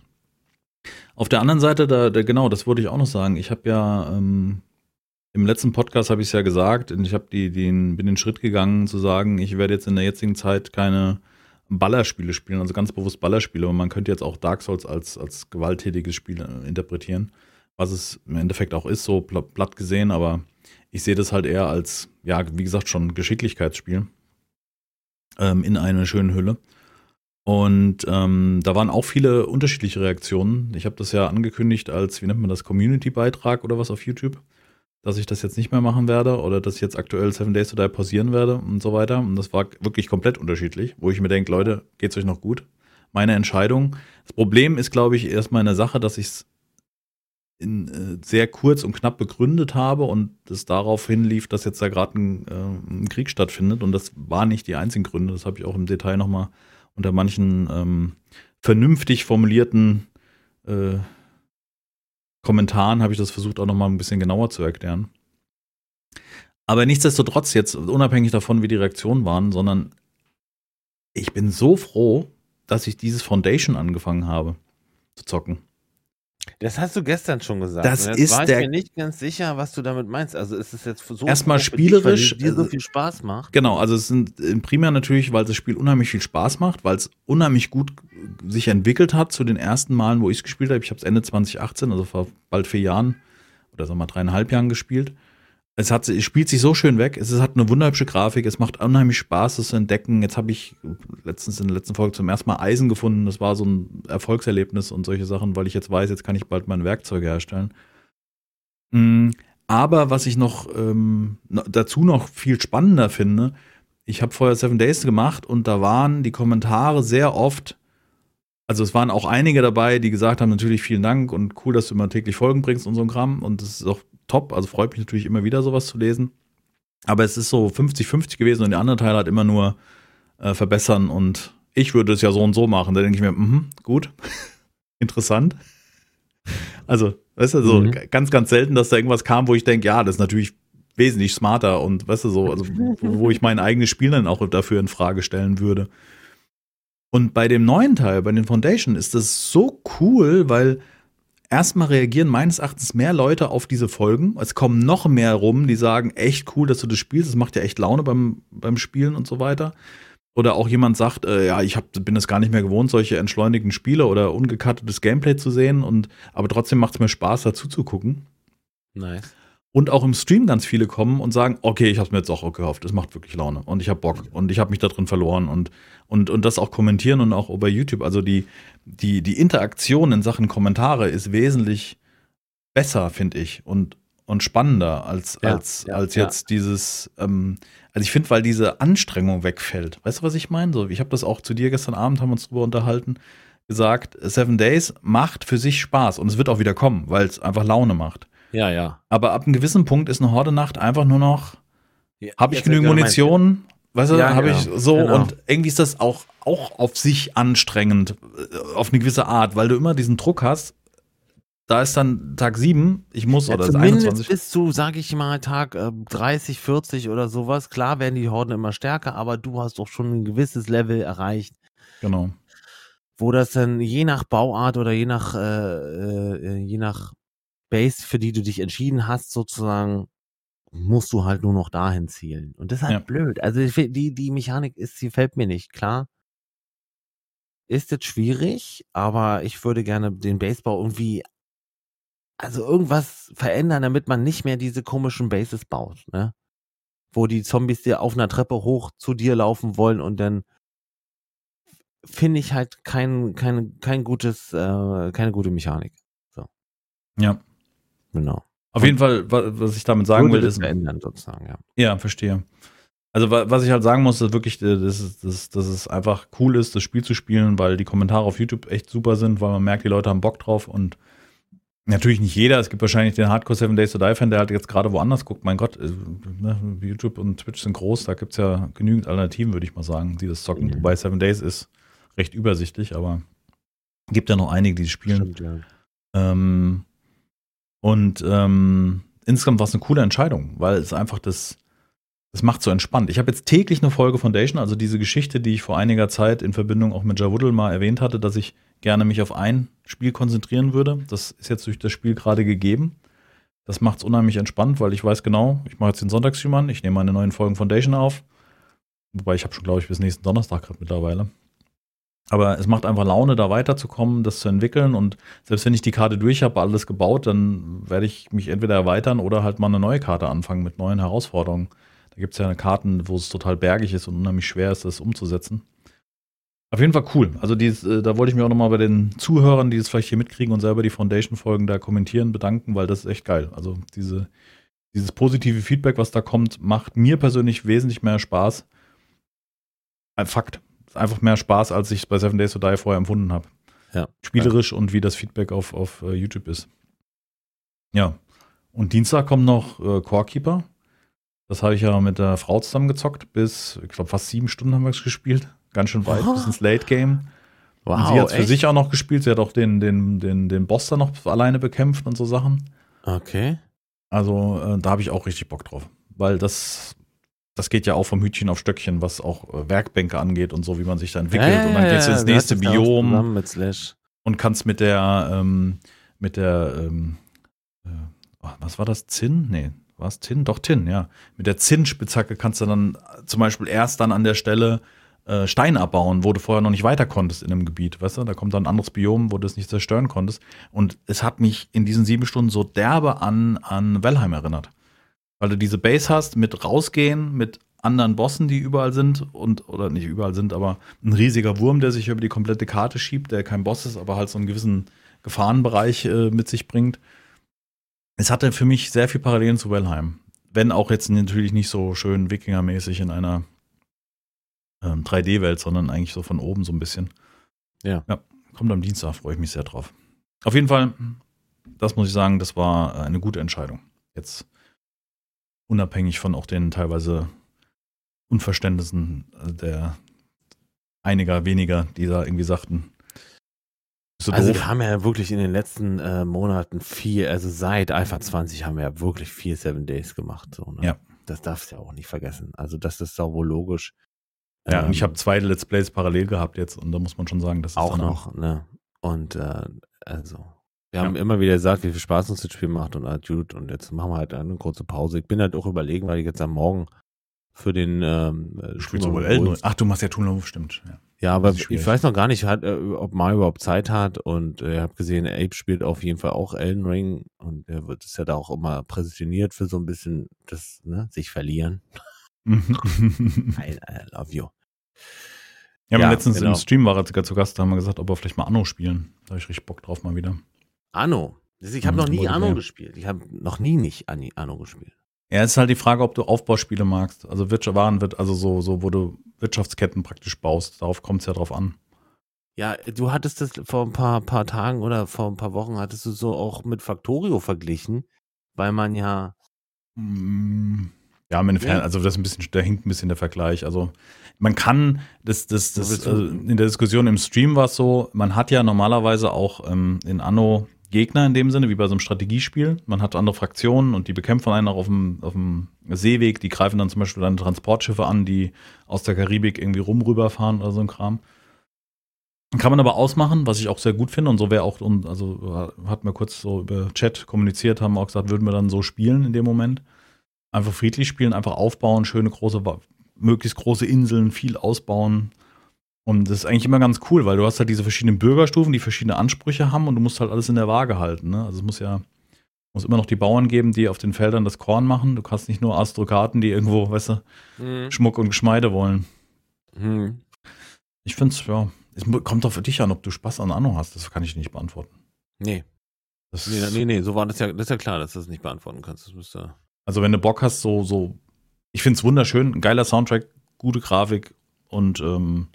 Auf der anderen Seite, da, da genau, das wollte ich auch noch sagen. Ich habe ja ähm, im letzten Podcast habe ich es ja gesagt, und ich habe die, den, bin den Schritt gegangen zu sagen, ich werde jetzt in der jetzigen Zeit keine Ballerspiele spielen, also ganz bewusst Ballerspiele. Und man könnte jetzt auch Dark Souls als, als gewalttätiges Spiel äh, interpretieren, was es im Endeffekt auch ist, so platt gesehen, aber ich sehe das halt eher als, ja, wie gesagt, schon Geschicklichkeitsspiel ähm, in einer schönen Hülle. Und ähm, da waren auch viele unterschiedliche Reaktionen. Ich habe das ja angekündigt als, wie nennt man das, Community-Beitrag oder was auf YouTube dass ich das jetzt nicht mehr machen werde oder dass ich jetzt aktuell Seven Days to Die pausieren werde und so weiter. Und das war wirklich komplett unterschiedlich, wo ich mir denke, Leute, geht's euch noch gut? Meine Entscheidung. Das Problem ist, glaube ich, erstmal eine Sache, dass ich es in, äh, sehr kurz und knapp begründet habe und es darauf hinlief, dass jetzt da gerade ein, äh, ein, Krieg stattfindet. Und das waren nicht die einzigen Gründe. Das habe ich auch im Detail nochmal unter manchen ähm, vernünftig formulierten äh, Kommentaren habe ich das versucht auch noch mal ein bisschen genauer zu erklären. Aber nichtsdestotrotz jetzt, unabhängig davon, wie die Reaktionen waren, sondern ich bin so froh, dass ich dieses Foundation angefangen habe zu zocken. Das hast du gestern schon gesagt. Das jetzt ist war der ich mir nicht ganz sicher, was du damit meinst. Also ist es jetzt so erstmal spielerisch, dir so also- viel Spaß macht. Genau, also es sind primär natürlich, weil das Spiel unheimlich viel Spaß macht, weil es unheimlich gut sich entwickelt hat zu den ersten Malen, wo ich es gespielt habe. Ich habe es Ende 2018, also vor bald vier Jahren oder sagen wir mal dreieinhalb Jahren gespielt. Es, hat, es spielt sich so schön weg. Es hat eine wunderhübsche Grafik. Es macht unheimlich Spaß, das zu entdecken. Jetzt habe ich letztens in der letzten Folge zum ersten Mal Eisen gefunden. Das war so ein Erfolgserlebnis und solche Sachen, weil ich jetzt weiß, jetzt kann ich bald meine Werkzeuge herstellen. Mm, Aber was ich noch ähm, dazu noch viel spannender finde, ich habe vorher Seven Days gemacht und da waren die Kommentare sehr oft, also es waren auch einige dabei, die gesagt haben, natürlich vielen Dank und cool, dass du immer täglich Folgen bringst und so ein Kram und das ist auch top, also freut mich natürlich immer wieder sowas zu lesen. Aber es ist so 50-50 gewesen und der andere Teil hat immer nur äh, verbessern und ich würde es ja so und so machen. Da denke ich mir, mhm, gut, interessant. Also, weißt du, so Mhm. ganz, ganz selten, dass da irgendwas kam, wo ich denke, ja, das ist natürlich wesentlich smarter und weißt du so, also wo ich mein eigenes Spiel dann auch dafür in Frage stellen würde. Und bei dem neuen Teil, bei den Foundation, ist das so cool, weil erstmal reagieren meines Erachtens mehr Leute auf diese Folgen. Es kommen noch mehr rum, die sagen, echt cool, dass du das spielst. Es macht ja echt Laune beim, beim Spielen und so weiter. Oder auch jemand sagt, äh, ja, ich hab, bin es gar nicht mehr gewohnt, solche entschleunigten Spiele oder ungekattetes Gameplay zu sehen. Und aber trotzdem macht es mir Spaß, dazu zu gucken. Nice. Und auch im Stream ganz viele kommen und sagen, okay, ich habe es mir jetzt auch gekauft, es macht wirklich Laune und ich habe Bock und ich habe mich da drin verloren und, und, und das auch kommentieren und auch bei YouTube. Also die, die, die Interaktion in Sachen Kommentare ist wesentlich besser, finde ich, und, und spannender als, Ja, als, ja, als ja. jetzt dieses, ähm, also ich finde, weil diese Anstrengung wegfällt. Weißt du, was ich meine? So, ich habe das auch zu dir gestern Abend, haben wir uns drüber unterhalten, gesagt, Seven Days macht für sich Spaß und es wird auch wieder kommen, weil es einfach Laune macht. Ja, ja. Aber ab einem gewissen Punkt ist eine Horde-Nacht einfach nur noch, habe ich genügend. Munition? Weißt du, Ja, habe genau. ich so Genau. und irgendwie ist das auch, auch auf sich anstrengend, äh, auf eine gewisse Art, weil du immer diesen Druck hast. Da ist dann Tag 7, ich muss, Ja, oder ist zumindest 21. bis zu, sag ich mal, Tag äh, 30, 40 oder sowas. Klar werden die Horden immer stärker, aber du hast doch schon ein gewisses Level erreicht, Genau. wo das dann je nach Bauart oder je nach, äh, äh, je nach Base, für die du dich entschieden hast, sozusagen, musst du halt nur noch dahin zielen. Und das ist halt Ja. blöd. Also die, die Mechanik ist, sie fällt mir nicht. Klar, ist jetzt schwierig, aber ich würde gerne den Basebau irgendwie, also irgendwas verändern, damit man nicht mehr diese komischen Bases baut, ne? Wo die Zombies dir auf einer Treppe hoch zu dir laufen wollen und dann finde ich halt kein, kein, kein gutes, äh, keine gute Mechanik. Ja. Genau. Auf jeden Fall, wa- was ich damit sagen will, ist, verändern sozusagen, ja. Ja, verstehe. Also wa- was ich halt sagen muss, ist wirklich, dass es, dass, dass es einfach cool ist, das Spiel zu spielen, weil die Kommentare auf YouTube echt super sind, weil man merkt, die Leute haben Bock drauf und natürlich nicht jeder. Es gibt wahrscheinlich den Hardcore Seven Days to Die Fan, der halt jetzt gerade woanders guckt. Mein Gott, äh, ne, YouTube und Twitch sind groß, da gibt's ja genügend Alternativen, würde ich mal sagen, die das zocken. Mhm. Wobei Seven Days ist recht übersichtlich, aber gibt ja noch einige, die es spielen. Stimmt, ja. Ähm, und ähm, insgesamt war es eine coole Entscheidung, weil es einfach das, das macht so entspannt. Ich habe jetzt täglich eine Folge Foundation, also diese Geschichte, die ich vor einiger Zeit in Verbindung auch mit Jawoodle mal erwähnt hatte, dass ich gerne mich auf ein Spiel konzentrieren würde. Das ist jetzt durch das Spiel gerade gegeben. Das macht es unheimlich entspannt, weil ich weiß genau, ich mache jetzt den Sonntagsstream an, ich nehme meine neuen Folgen Foundation auf. Wobei ich habe schon, glaube ich, bis nächsten Donnerstag gerade mittlerweile. Aber es macht einfach Laune, da weiterzukommen, das zu entwickeln. Und selbst wenn ich die Karte durch habe, alles gebaut, dann werde ich mich entweder erweitern oder halt mal eine neue Karte anfangen mit neuen Herausforderungen. Da gibt es ja Karten, wo es total bergig ist und unheimlich schwer ist, das umzusetzen. Auf jeden Fall cool. Also dieses, äh, da wollte ich mich auch nochmal bei den Zuhörern, die es vielleicht hier mitkriegen und selber die Foundation-Folgen da kommentieren, bedanken, weil das ist echt geil. Also diese, dieses positive Feedback, was da kommt, macht mir persönlich wesentlich mehr Spaß. Ein Fakt. Einfach mehr Spaß, als ich bei Seven Days to Die vorher empfunden habe. Ja. Spielerisch und wie das Feedback auf, auf uh, YouTube ist. Ja. Und Dienstag kommt noch äh, Core Das habe ich ja mit der Frau zusammen gezockt. Bis, ich glaube, fast sieben Stunden haben wir es gespielt ganz schön weit, bis ins Late Game. Wow, und sie hat für sich auch noch gespielt. Sie hat auch den, den, den, den Boss da noch alleine bekämpft und so Sachen. Okay. Also äh, da habe ich auch richtig Bock drauf. Weil das, das geht ja auch vom Hütchen auf Stöckchen, was auch äh, Werkbänke angeht und so, wie man sich da entwickelt. Ja, und dann gehst du ins nächste Biom und kannst mit der, ähm, mit der, ähm, äh, was war das? Zinn? Nee, war es Tin? Doch, Tin, ja. Mit der Zinnspitzhacke kannst du dann zum Beispiel erst dann an der Stelle äh, Stein abbauen, wo du vorher noch nicht weiter konntest in einem Gebiet, weißt du? Da kommt dann ein anderes Biom, wo du es nicht zerstören konntest. Und es hat mich in diesen sieben Stunden so derbe an, an Valheim erinnert. Weil du diese Base hast mit rausgehen, mit anderen Bossen, die überall sind und, oder nicht überall sind, aber ein riesiger Wurm, der sich über die komplette Karte schiebt, der kein Boss ist, aber halt so einen gewissen Gefahrenbereich äh, mit sich bringt. Es hatte für mich sehr viel Parallelen zu Valheim. Wenn auch jetzt natürlich nicht so schön Wikingermäßig in einer ähm, 3D-Welt, sondern eigentlich so von oben so ein bisschen. Ja. Ja, kommt am Dienstag, freue ich mich sehr drauf. Auf jeden Fall, das muss ich sagen, das war eine gute Entscheidung. Jetzt unabhängig von auch den teilweise Unverständnissen der einiger weniger, die da irgendwie sagten. So also wir haben ja wirklich in den letzten äh, Monaten viel, also seit Alpha 20 haben wir ja wirklich viel Seven Days gemacht. So, ne? Ja. Das darfst du ja auch nicht vergessen. Also das ist sauber logisch. Ja, ähm, und ich habe zwei Let's Plays parallel gehabt jetzt und da muss man schon sagen, das ist auch noch, ne? Und äh, also, wir haben immer wieder gesagt, wie viel Spaß uns das Spiel macht und halt gut und jetzt machen wir halt eine kurze Pause. Ich bin halt auch überlegen, weil ich jetzt am Morgen für den ähm, du spielst wohl Elden Ach, du machst ja Toonlove, stimmt. Ja, ja aber ich weiß noch gar nicht, äh, ob Mario überhaupt Zeit hat und äh, habe gesehen, Ape spielt auf jeden Fall auch Elden Ring und er wird es ja da auch immer präsentiert für so ein bisschen das, ne, sich verlieren. I, I love you. Ja, ja letztens genau. im Stream war er sogar zu Gast, da haben wir gesagt, ob wir vielleicht mal Anno spielen. Da habe ich richtig Bock drauf mal wieder. Anno? Ich habe mhm, noch nie Anno gespielt. Ich habe noch nie nicht Anno gespielt. Ja, es ist halt die Frage, ob du Aufbauspiele magst. Also Waren wird, also so, so, wo du Wirtschaftsketten praktisch baust. Darauf kommt es ja drauf an. Ja, du hattest das vor ein paar, paar Tagen oder vor ein paar Wochen hattest du so auch mit Factorio verglichen, weil man ja. Mm, ja, mit ja. also das ist ein bisschen, da hinkt ein bisschen der Vergleich. Also man kann, das, das, das, also in der Diskussion im Stream war es so, man hat ja normalerweise auch ähm, in Anno Gegner in dem Sinne, wie bei so einem Strategiespiel. Man hat andere Fraktionen und die bekämpfen einen auch auf dem, auf dem Seeweg. Die greifen dann zum Beispiel dann Transportschiffe an, die aus der Karibik irgendwie rum rüberfahren oder so ein Kram. Kann man aber ausmachen, was ich auch sehr gut finde. Und so wäre auch, also hat mir kurz so über Chat kommuniziert, haben auch gesagt, würden wir dann so spielen in dem Moment. Einfach friedlich spielen, einfach aufbauen, schöne große, möglichst große Inseln, viel ausbauen. Und das ist eigentlich immer ganz cool, weil du hast halt diese verschiedenen Bürgerstufen, die verschiedene Ansprüche haben und du musst halt alles in der Waage halten. Ne? Also es muss ja muss immer noch die Bauern geben, die auf den Feldern das Korn machen. Du kannst nicht nur Astrokarten, die irgendwo, weißt du, mhm. Schmuck und Geschmeide wollen. Mhm. Ich finde es, ja, es kommt doch für dich an, ob du Spaß an Anno hast. Das kann ich nicht beantworten. Nee. Das nee, nee, nee, so war das ja, das ist ja klar, dass du das nicht beantworten kannst. Das müsste also wenn du Bock hast, so, so, ich finde es wunderschön, ein geiler Soundtrack, gute Grafik und ähm,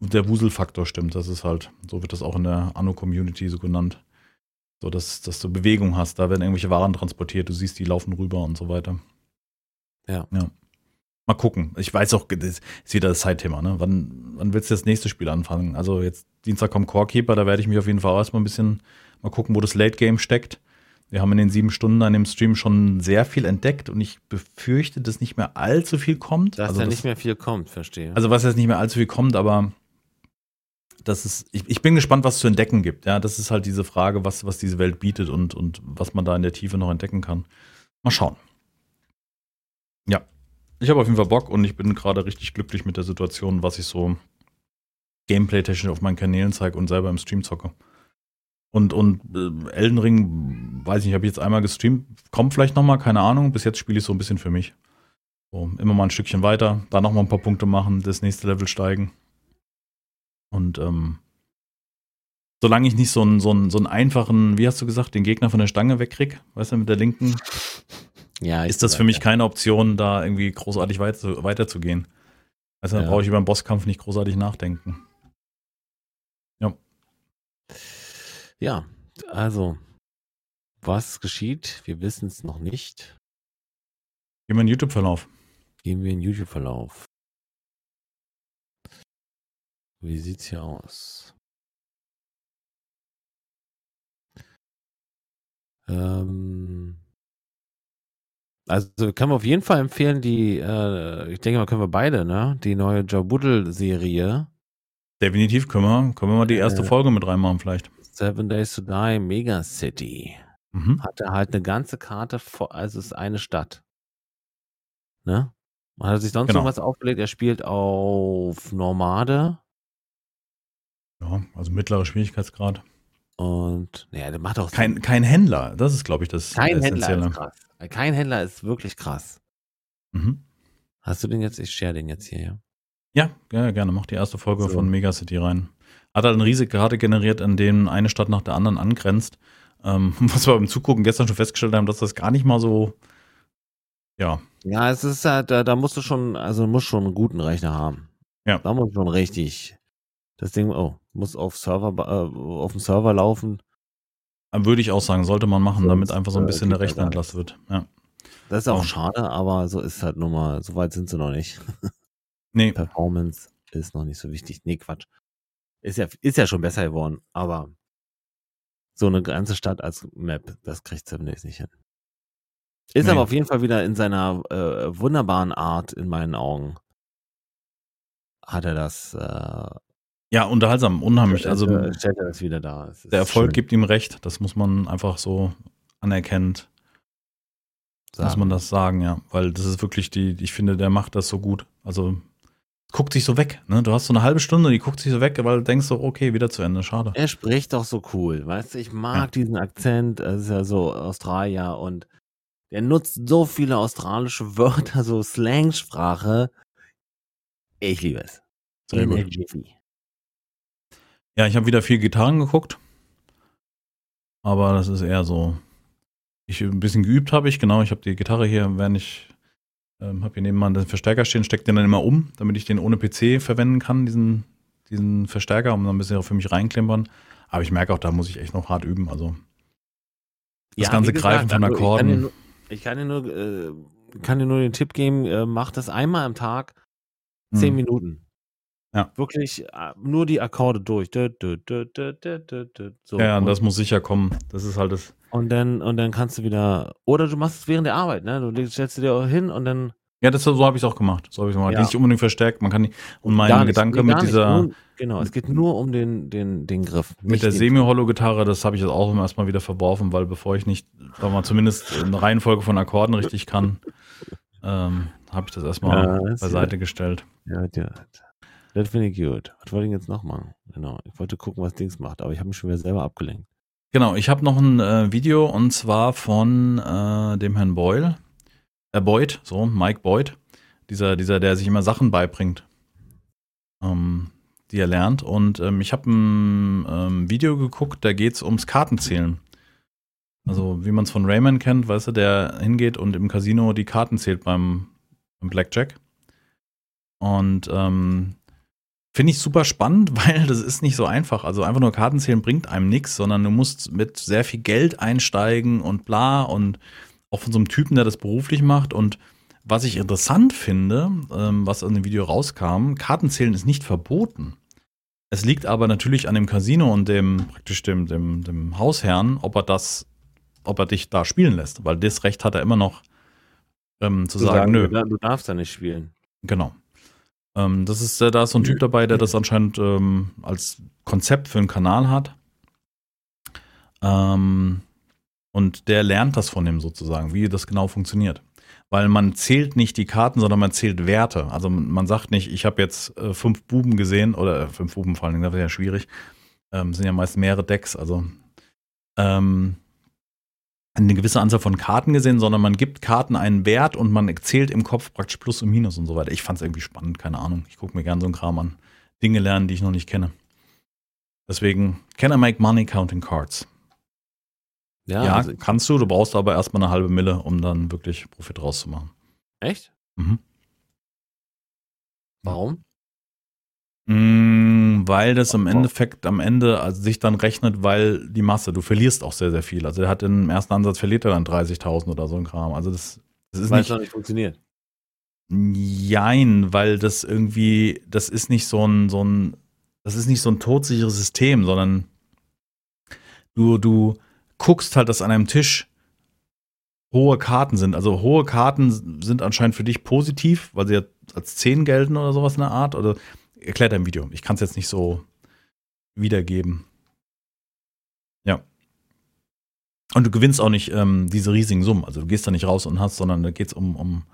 der Wuselfaktor stimmt. Das ist halt, so wird das auch in der Anno-Community so genannt. So, dass, dass du Bewegung hast. Da werden irgendwelche Waren transportiert, du siehst, die laufen rüber und so weiter. Ja. Ja. Mal gucken. Ich weiß auch, das ist wieder das Zeitthema, ne? Wann, wann willst du das nächste Spiel anfangen? Also jetzt Dienstag kommt Corekeeper, da werde ich mich auf jeden Fall erstmal ein bisschen mal gucken, wo das Late Game steckt. Wir haben in den sieben Stunden an dem Stream schon sehr viel entdeckt und ich befürchte, dass nicht mehr allzu viel kommt. Dass also da nicht mehr viel kommt, verstehe. Also was jetzt nicht mehr allzu viel kommt, aber das ist, ich, ich bin gespannt, was es zu entdecken gibt. Ja, das ist halt diese Frage, was, was diese Welt bietet und, und was man da in der Tiefe noch entdecken kann. Mal schauen. Ja, ich habe auf jeden Fall Bock und ich bin gerade richtig glücklich mit der Situation, was ich so gameplay-technisch auf meinen Kanälen zeige und selber im Stream zocke. Und, und äh, Elden Ring, weiß nicht, habe ich jetzt einmal gestreamt, kommt vielleicht nochmal, keine Ahnung. Bis jetzt spiele ich so ein bisschen für mich. So, immer mal ein Stückchen weiter, da nochmal ein paar Punkte machen, das nächste Level steigen. Und ähm, solange ich nicht so einen, so, einen, so einen einfachen, wie hast du gesagt, den Gegner von der Stange wegkrieg, weißt du, mit der linken, ja, ist das für mich ja. keine Option, da irgendwie großartig weiter, weiterzugehen. Also da ja. brauche ich über den Bosskampf nicht großartig nachdenken. Ja. Ja, also, was geschieht? Wir wissen es noch nicht. Gehen wir in den YouTube-Verlauf. Gehen wir in den YouTube-Verlauf. Wie sieht's hier aus? Ähm, also kann man auf jeden Fall empfehlen, die, äh, ich denke mal, können wir beide, ne? Die neue Jabuddel-Serie. Definitiv können wir, können wir mal die erste äh, Folge mit reinmachen, vielleicht. Seven Days to Die Mega City. Mhm. Hatte halt eine ganze Karte, vor, also es ist eine Stadt. Ne? Man hat sich sonst genau. noch was aufgelegt. Er spielt auf Nomade. Ja, also mittlerer Schwierigkeitsgrad. Und, naja, der macht auch. Kein, kein Händler, das ist, glaube ich, das Kein Händler ist krass. Kein Händler ist wirklich krass. Mhm. Hast du den jetzt? Ich share den jetzt hier, ja? Ja, ja gerne. Mach die erste Folge so. von Megacity rein. Hat halt eine riesige Karte generiert, an denen eine Stadt nach der anderen angrenzt. Ähm, was wir beim Zugucken gestern schon festgestellt haben, dass das gar nicht mal so, ja. Ja, es ist halt, da, da musst du schon, also musst schon einen guten Rechner haben. Ja. Da muss schon richtig das Ding, oh, muss auf Server, äh, auf dem Server laufen. Würde ich auch sagen, sollte man machen, Sonst, damit einfach so ein bisschen äh, der Rechner entlastet wird. Ja. Das ist auch oh. schade, aber so ist halt nun mal, so weit sind sie noch nicht. Nee. Performance ist noch nicht so wichtig. Nee, Quatsch. Ist ja, ist ja schon besser geworden, aber so eine ganze Stadt als Map, das kriegt Seven nicht hin. Ist nee. aber auf jeden Fall wieder in seiner äh, wunderbaren Art, in meinen Augen, hat er das äh, ja, unterhaltsam, unheimlich. Also stellt er das wieder da. Der Erfolg schön. gibt ihm recht. Das muss man einfach so anerkennt. Sagen. Muss man das sagen, ja. Weil das ist wirklich die, ich finde, der macht das so gut. Also guckt sich so weg. Ne? Du hast so eine halbe Stunde, die guckt sich so weg, weil du denkst so, okay, wieder zu Ende. Schade. Er spricht doch so cool. Weißt du, ich mag ja. diesen Akzent. Das ist ja so Australier und der nutzt so viele australische Wörter, so Slangsprache. Ich liebe es. Sehr In gut. Ja, ich habe wieder viel Gitarren geguckt. Aber das ist eher so. Ich ein bisschen geübt habe ich, genau. Ich habe die Gitarre hier, während ich ähm, habe hier nebenan den Verstärker stehen, stecke den dann immer um, damit ich den ohne PC verwenden kann, diesen, diesen Verstärker, um dann ein bisschen für mich reinklimpern. Aber ich merke auch, da muss ich echt noch hart üben. Also das ja, ganze gesagt, Greifen von also Akkorden. Ich kann dir nur, kann dir nur, äh, kann dir nur den Tipp geben, äh, mach das einmal am Tag, zehn hm. Minuten. Ja. Wirklich äh, nur die Akkorde durch. So. Ja, und das muss sicher kommen. Das ist halt das. Und dann, und dann kannst du wieder. Oder du machst es während der Arbeit, ne? Du stellst dir auch hin und dann. Ja, das, so habe ich es auch gemacht. So habe ich gemacht. Ja. Nicht unbedingt verstärkt. Man kann nicht. Und mein Gedanke nee, mit dieser. Nur, genau, es geht nur um den, den, den Griff. Mit der Semi-Hollow-Gitarre, das habe ich jetzt auch erstmal wieder verworfen, weil bevor ich nicht, sagen mal, zumindest eine Reihenfolge von Akkorden richtig kann, ähm, habe ich das erstmal ja, beiseite ja. gestellt. Ja, ja. Das finde ich gut. Was wollte ich jetzt noch machen? Genau. Ich wollte gucken, was Dings macht, aber ich habe mich schon wieder selber abgelenkt. Genau, ich habe noch ein äh, Video und zwar von äh, dem Herrn Boyle. Äh, Boyd, so, Mike Boyd. Dieser, dieser, der sich immer Sachen beibringt, ähm, die er lernt. Und ähm, ich habe ein ähm, Video geguckt, da geht es ums Kartenzählen. Also, wie man es von Rayman kennt, weißt du, der hingeht und im Casino die Karten zählt beim, beim Blackjack. Und ähm, Finde ich super spannend, weil das ist nicht so einfach. Also einfach nur Karten zählen bringt einem nichts, sondern du musst mit sehr viel Geld einsteigen und bla und auch von so einem Typen, der das beruflich macht. Und was ich interessant finde, ähm, was in dem Video rauskam, Kartenzählen ist nicht verboten. Es liegt aber natürlich an dem Casino und dem praktisch dem, dem, dem Hausherrn, ob er das, ob er dich da spielen lässt, weil das Recht hat er immer noch ähm, zu, zu sagen, sagen, nö. Du darfst da nicht spielen. Genau. Ähm, das ist, äh, da ist so ein Typ dabei, der das anscheinend ähm, als Konzept für einen Kanal hat. Ähm, und der lernt das von ihm sozusagen, wie das genau funktioniert. Weil man zählt nicht die Karten, sondern man zählt Werte. Also man sagt nicht, ich habe jetzt äh, fünf Buben gesehen, oder äh, fünf Buben vor allem, das wäre ja schwierig. Ähm, sind ja meist mehrere Decks, also ähm, eine gewisse Anzahl von Karten gesehen, sondern man gibt Karten einen Wert und man zählt im Kopf praktisch Plus und Minus und so weiter. Ich fand es irgendwie spannend, keine Ahnung. Ich gucke mir gerne so einen Kram an. Dinge lernen, die ich noch nicht kenne. Deswegen, can I make money counting cards? Ja, ja also kannst du. Du brauchst aber erstmal eine halbe Mille, um dann wirklich Profit rauszumachen. Echt? Mhm. Warum? Mm, weil das im Endeffekt am Ende also sich dann rechnet, weil die Masse, du verlierst auch sehr, sehr viel. Also er hat im ersten Ansatz verliert er dann 30.000 oder so ein Kram. Also das, das ist weil nicht. es nicht funktioniert. Jein, weil das irgendwie, das ist nicht so ein, so ein, das ist nicht so ein todsicheres System, sondern du, du, guckst halt, dass an einem Tisch hohe Karten sind. Also hohe Karten sind anscheinend für dich positiv, weil sie ja als 10 gelten oder sowas in der Art. Oder erklärt dein Video. Ich kann es jetzt nicht so wiedergeben. Ja. Und du gewinnst auch nicht ähm, diese riesigen Summen. Also du gehst da nicht raus und hast, sondern da geht es um, um,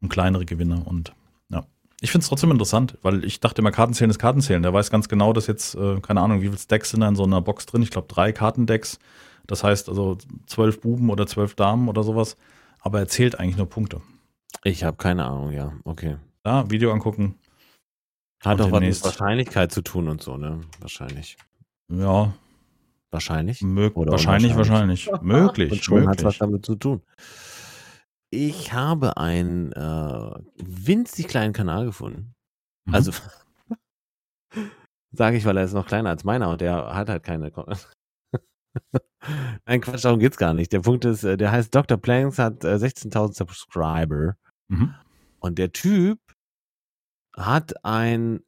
um kleinere Gewinne. Und ja. Ich finde es trotzdem interessant, weil ich dachte immer, Kartenzählen ist Kartenzählen. Der weiß ganz genau, dass jetzt, äh, keine Ahnung, wie viele Decks sind da in so einer Box drin. Ich glaube, drei Kartendecks. Das heißt also zwölf Buben oder zwölf Damen oder sowas. Aber er zählt eigentlich nur Punkte. Ich habe keine Ahnung, ja. Okay. Ja, Video angucken. Hat auch was mit Wahrscheinlichkeit zu tun und so, ne? Wahrscheinlich. Ja. Wahrscheinlich? Mö oder wahrscheinlich, wahrscheinlich. möglich. Und schon hat was damit zu tun. Ich habe einen äh, winzig kleinen Kanal gefunden. Mhm. Also, sage ich, weil er ist noch kleiner als meiner und der hat halt keine Nein, Quatsch, darum geht's gar nicht. Der Punkt ist, äh, der heißt Dr. Planks, hat 16.000 äh, Subscriber. Mhm. Und der Typ hat ein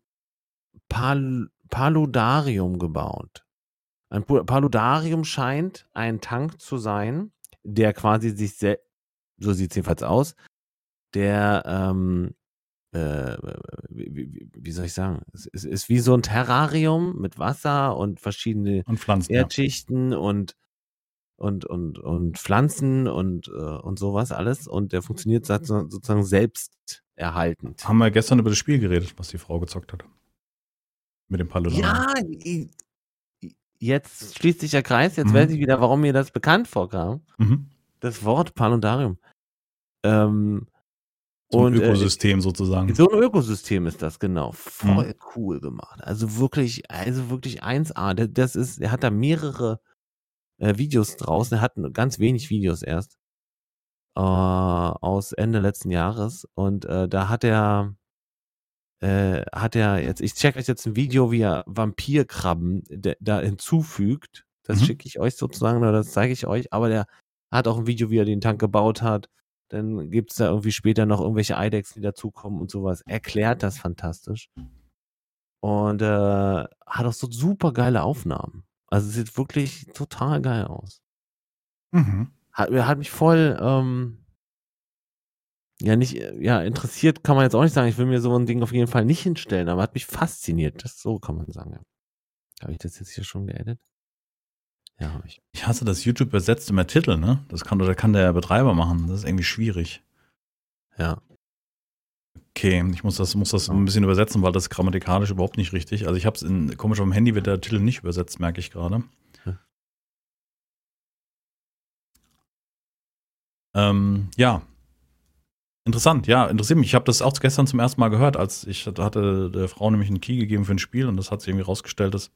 Pal Paludarium gebaut. Ein Paludarium scheint ein Tank zu sein, der quasi sich selbst, so sieht es jedenfalls aus, der ähm, äh, wie, wie, soll ich sagen, es ist, ist, wie so ein Terrarium mit Wasser und verschiedene und Pflanzen, Erdschichten ja. und und und und Pflanzen und äh, und sowas alles und der funktioniert sozusagen selbst erhaltend. Haben wir gestern über das Spiel geredet, was die Frau gezockt hat. Mit dem Paludarium. Ja, jetzt schließt sich der Kreis, jetzt mhm. weiß ich wieder, warum mir das bekannt vorkam. Mhm. Das Wort Paludarium. Ähm, so ein und, äh, Ökosystem äh, sozusagen. So ein Ökosystem ist das, genau. Voll mhm. cool gemacht. Also wirklich, also wirklich 1A. Das ist, er hat da mehrere äh, Videos draußen. Er hat ganz wenig Videos erst. Äh, aus Ende letzten Jahres. Und äh, da hat er, äh, hat er jetzt, ich check euch jetzt ein Video, wie er Vampirkrabben da hinzufügt. Das mhm. schicke ich euch sozusagen, oder das zeige ich euch. Aber der hat auch ein Video, wie er den Tank gebaut hat dann gibt es da irgendwie später noch irgendwelche Eidechsen, die dazukommen und sowas. Erklärt das fantastisch. Und äh, hat auch so super geile Aufnahmen. Also sieht wirklich total geil aus. Mhm. Hat, hat mich voll, ähm, ja, nicht, ja, interessiert kann man jetzt auch nicht sagen. Ich will mir so ein Ding auf jeden Fall nicht hinstellen, aber hat mich fasziniert. Das so kann man sagen. Habe ich das jetzt hier schon geedit? Ja, habe ich. Ich hasse das YouTube übersetzt immer Titel, ne? Das kann oder kann der Betreiber machen. Das ist irgendwie schwierig. Ja. Okay, ich muss das, muss das ein bisschen übersetzen, weil das grammatikalisch überhaupt nicht richtig. Also ich habe es in, komisch auf dem Handy wird der Titel nicht übersetzt, merke ich gerade. Ähm, ja. Interessant, ja, interessiert mich. Ich habe das auch gestern zum ersten Mal gehört, als ich hatte der Frau nämlich einen Key gegeben für ein Spiel und das hat sich irgendwie rausgestellt, dass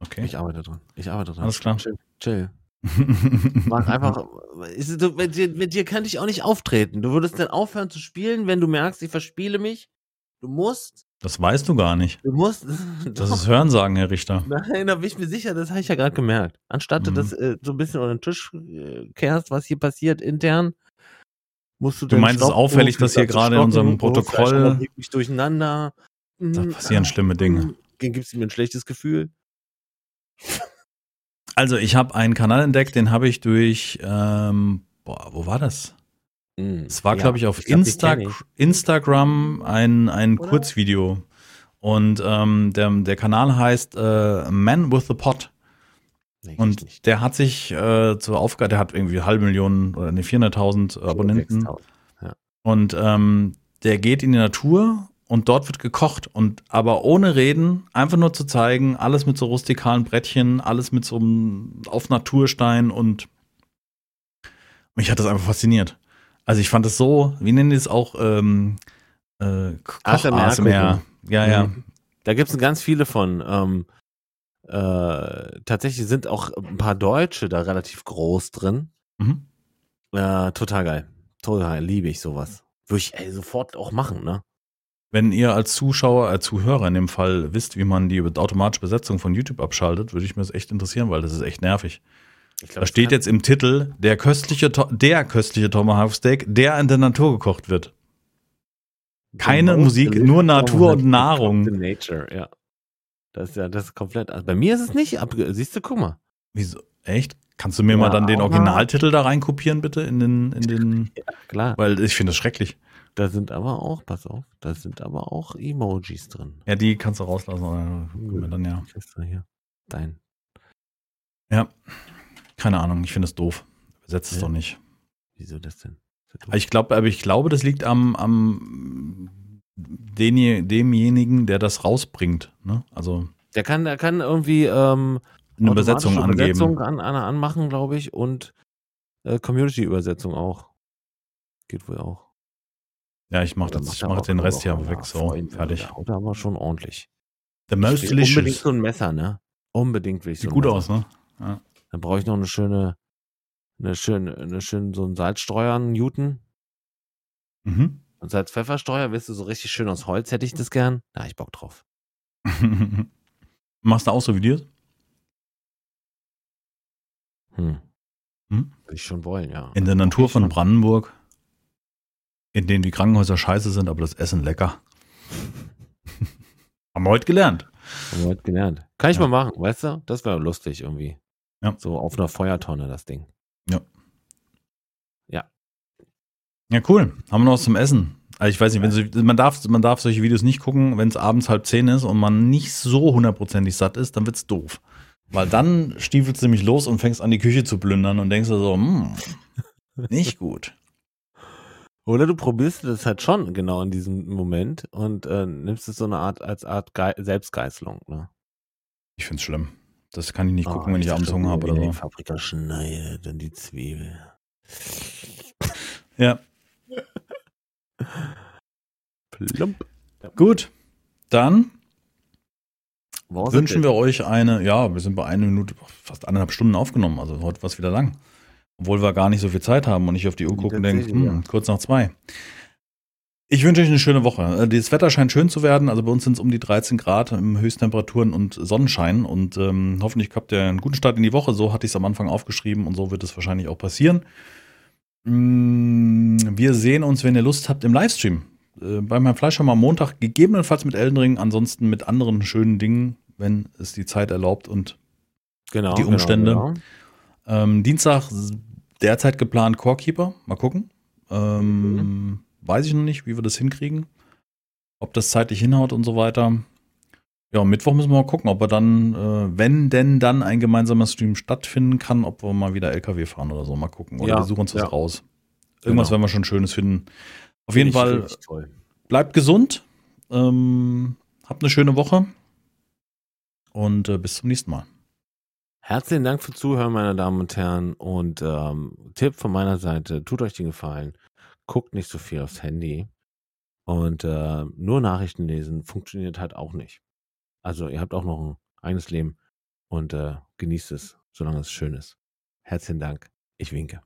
Okay. Ich arbeite dran. Ich arbeite dran. Alles klar. Chill. Chill. Mach einfach. Ist, du, mit, dir, mit dir könnte ich auch nicht auftreten. Du würdest dann aufhören zu spielen, wenn du merkst, ich verspiele mich. Du musst. Das weißt du gar nicht. Du musst. Das ist Hörensagen, Herr Richter. Nein, da bin ich mir sicher, das habe ich ja gerade gemerkt. Anstatt mhm. du das äh, so ein bisschen unter den Tisch äh, kehrst, was hier passiert intern, musst du Du meinst es auffällig, dass hier gerade in unserem Protokoll. Mich durcheinander. Da passieren schlimme Dinge. Gibt es mir ein schlechtes Gefühl? Also ich habe einen Kanal entdeckt, den habe ich durch, ähm, boah, wo war das? Hm, es war, ja, glaube ich, auf ich glaub, Insta Instagram ein, ein Kurzvideo. Und ähm, der, der Kanal heißt äh, Man with the Pot. Nee, Und der hat sich äh, zur Aufgabe, der hat irgendwie eine halbe Million oder ne, 400.000 Abonnenten. Und ähm, der geht in die Natur und dort wird gekocht und aber ohne Reden, einfach nur zu zeigen, alles mit so rustikalen Brettchen, alles mit so einem auf Naturstein und mich hat das einfach fasziniert. Also ich fand es so, wie nennen die es auch, ähm, äh, ASMR. Ja, ja. Mhm. Da gibt es ganz viele von. Ähm, äh, tatsächlich sind auch ein paar Deutsche da relativ groß drin. Mhm. Äh, total geil. Total liebe ich sowas. Würde ich ey, sofort auch machen, ne? Wenn ihr als Zuschauer, als Zuhörer in dem Fall wisst, wie man die automatische Besetzung von YouTube abschaltet, würde ich mir das echt interessieren, weil das ist echt nervig. Ich glaub, Da steht jetzt im Titel der köstliche, der köstliche Tomahawk Steak, der in der Natur gekocht wird. keine most Musik, nur Natur und Nahrung. Nature, ja. Das ist ja, das ist komplett. Also bei mir ist es nicht abge. Siehst du, guck mal. Wieso? Echt? Kannst du mir mal Ja, dann den Originaltitel da reinkopieren, bitte? In den, in den, Klar. weil ich finde das schrecklich. Da sind aber auch, pass auf, da sind aber auch Emojis drin. Ja, die kannst du rauslassen. Oder wir dann ja. Dein. Ja. Keine Ahnung, ich finde es doof. Übersetzt es Ja. doch nicht. Wieso das denn? Das ich glaube, aber ich glaube, das liegt am, am den, demjenigen, der das rausbringt. Ne? Also Der kann, der kann irgendwie ähm, eine Übersetzung angeben. Übersetzung an, an, anmachen, glaube ich, und äh, Community-Übersetzung auch. Geht wohl auch. Ja, ich mache macht ich mach den Rest hier weg. So, Freunde, fertig. Da haut er aber schon ordentlich. The most will Unbedingt delicious. so ein Messer, ne? Unbedingt will ich so Sieht ein gut Messer. aus, ne? Ja. Dann brauche ich noch eine schöne, eine schöne, eine schöne, so ein Salzstreuer, einen Newton. Mhm. Und Salz-Pfefferstreuer, wirst du so richtig schön aus Holz, hätte ich das gern. Da ich Bock drauf. Machst du auch so Videos? Hm. Hm? Würde ich schon wollen, ja. In der Natur von. Brandenburg, in denen die Krankenhäuser scheiße sind, aber das Essen lecker. Haben wir heute gelernt. Haben wir heute gelernt. Kann ich Ja. mal machen, weißt du? Das wäre lustig irgendwie. Ja. So auf einer Feuertonne, das Ding. Ja, cool. Haben wir noch was zum Essen? Also ich weiß nicht, wenn so, man, darf, man darf solche Videos nicht gucken, wenn es abends halb zehn ist und man nicht so hundertprozentig satt ist, dann wird's doof. Weil dann stiefelst du nämlich los und fängst an, die Küche zu plündern und denkst dir so, hm, nicht gut. Oder du probierst das halt schon genau in diesem Moment und äh, nimmst es so eine Art als Art Ge Selbstgeißelung. Ne? Ich find's schlimm. Das kann ich nicht Ah, gucken, wenn ich abends Hunger habe wenn oder Die so. Paprika schneide, dann die Zwiebel. Ja, Plump. gut. Dann Wo wünschen wir euch eine, ja, wir sind bei einer Minute, fast eineinhalb Stunden aufgenommen, also heute war es wieder lang. Obwohl wir gar nicht so viel Zeit haben und ich auf die Uhr gucken und denke, tatsächlich, hm, ja. kurz nach zwei. Ich wünsche euch eine schöne Woche. Äh, Das Wetter scheint schön zu werden. Also bei uns sind es um die 13 Grad im Höchsttemperaturen und Sonnenschein. Und ähm, hoffentlich habt ihr einen guten Start in die Woche. So hatte ich es am Anfang aufgeschrieben und so wird es wahrscheinlich auch passieren. Mm, Wir sehen uns, wenn ihr Lust habt, im Livestream. Äh, Bei meinem Fleisch haben wir am Montag gegebenenfalls mit Elden Ring, ansonsten mit anderen schönen Dingen, wenn es die Zeit erlaubt und genau, die Umstände. Genau, genau. ähm, Dienstag derzeit geplant Core-Keeper. Mal gucken. Ähm, Weiß ich noch nicht, wie wir das hinkriegen. Ob das zeitlich hinhaut und so weiter. Ja, am Mittwoch müssen wir mal gucken, ob wir dann, äh, wenn denn dann ein gemeinsamer Stream stattfinden kann, ob wir mal wieder LKW fahren oder so. Mal gucken. Oder Ja, wir suchen uns was ja. raus. Irgendwas Genau. werden wir schon Schönes finden. Auf jeden Fall bleibt gesund. Ähm, habt eine schöne Woche. Und äh, bis zum nächsten Mal. Herzlichen Dank fürs Zuhören, meine Damen und Herren. Und ähm, Tipp von meiner Seite, tut euch den Gefallen. Guckt nicht so viel aufs Handy. Und äh, nur Nachrichten lesen funktioniert halt auch nicht. Also ihr habt auch noch ein eigenes Leben und äh, genießt es, solange es schön ist. Herzlichen Dank. Ich winke.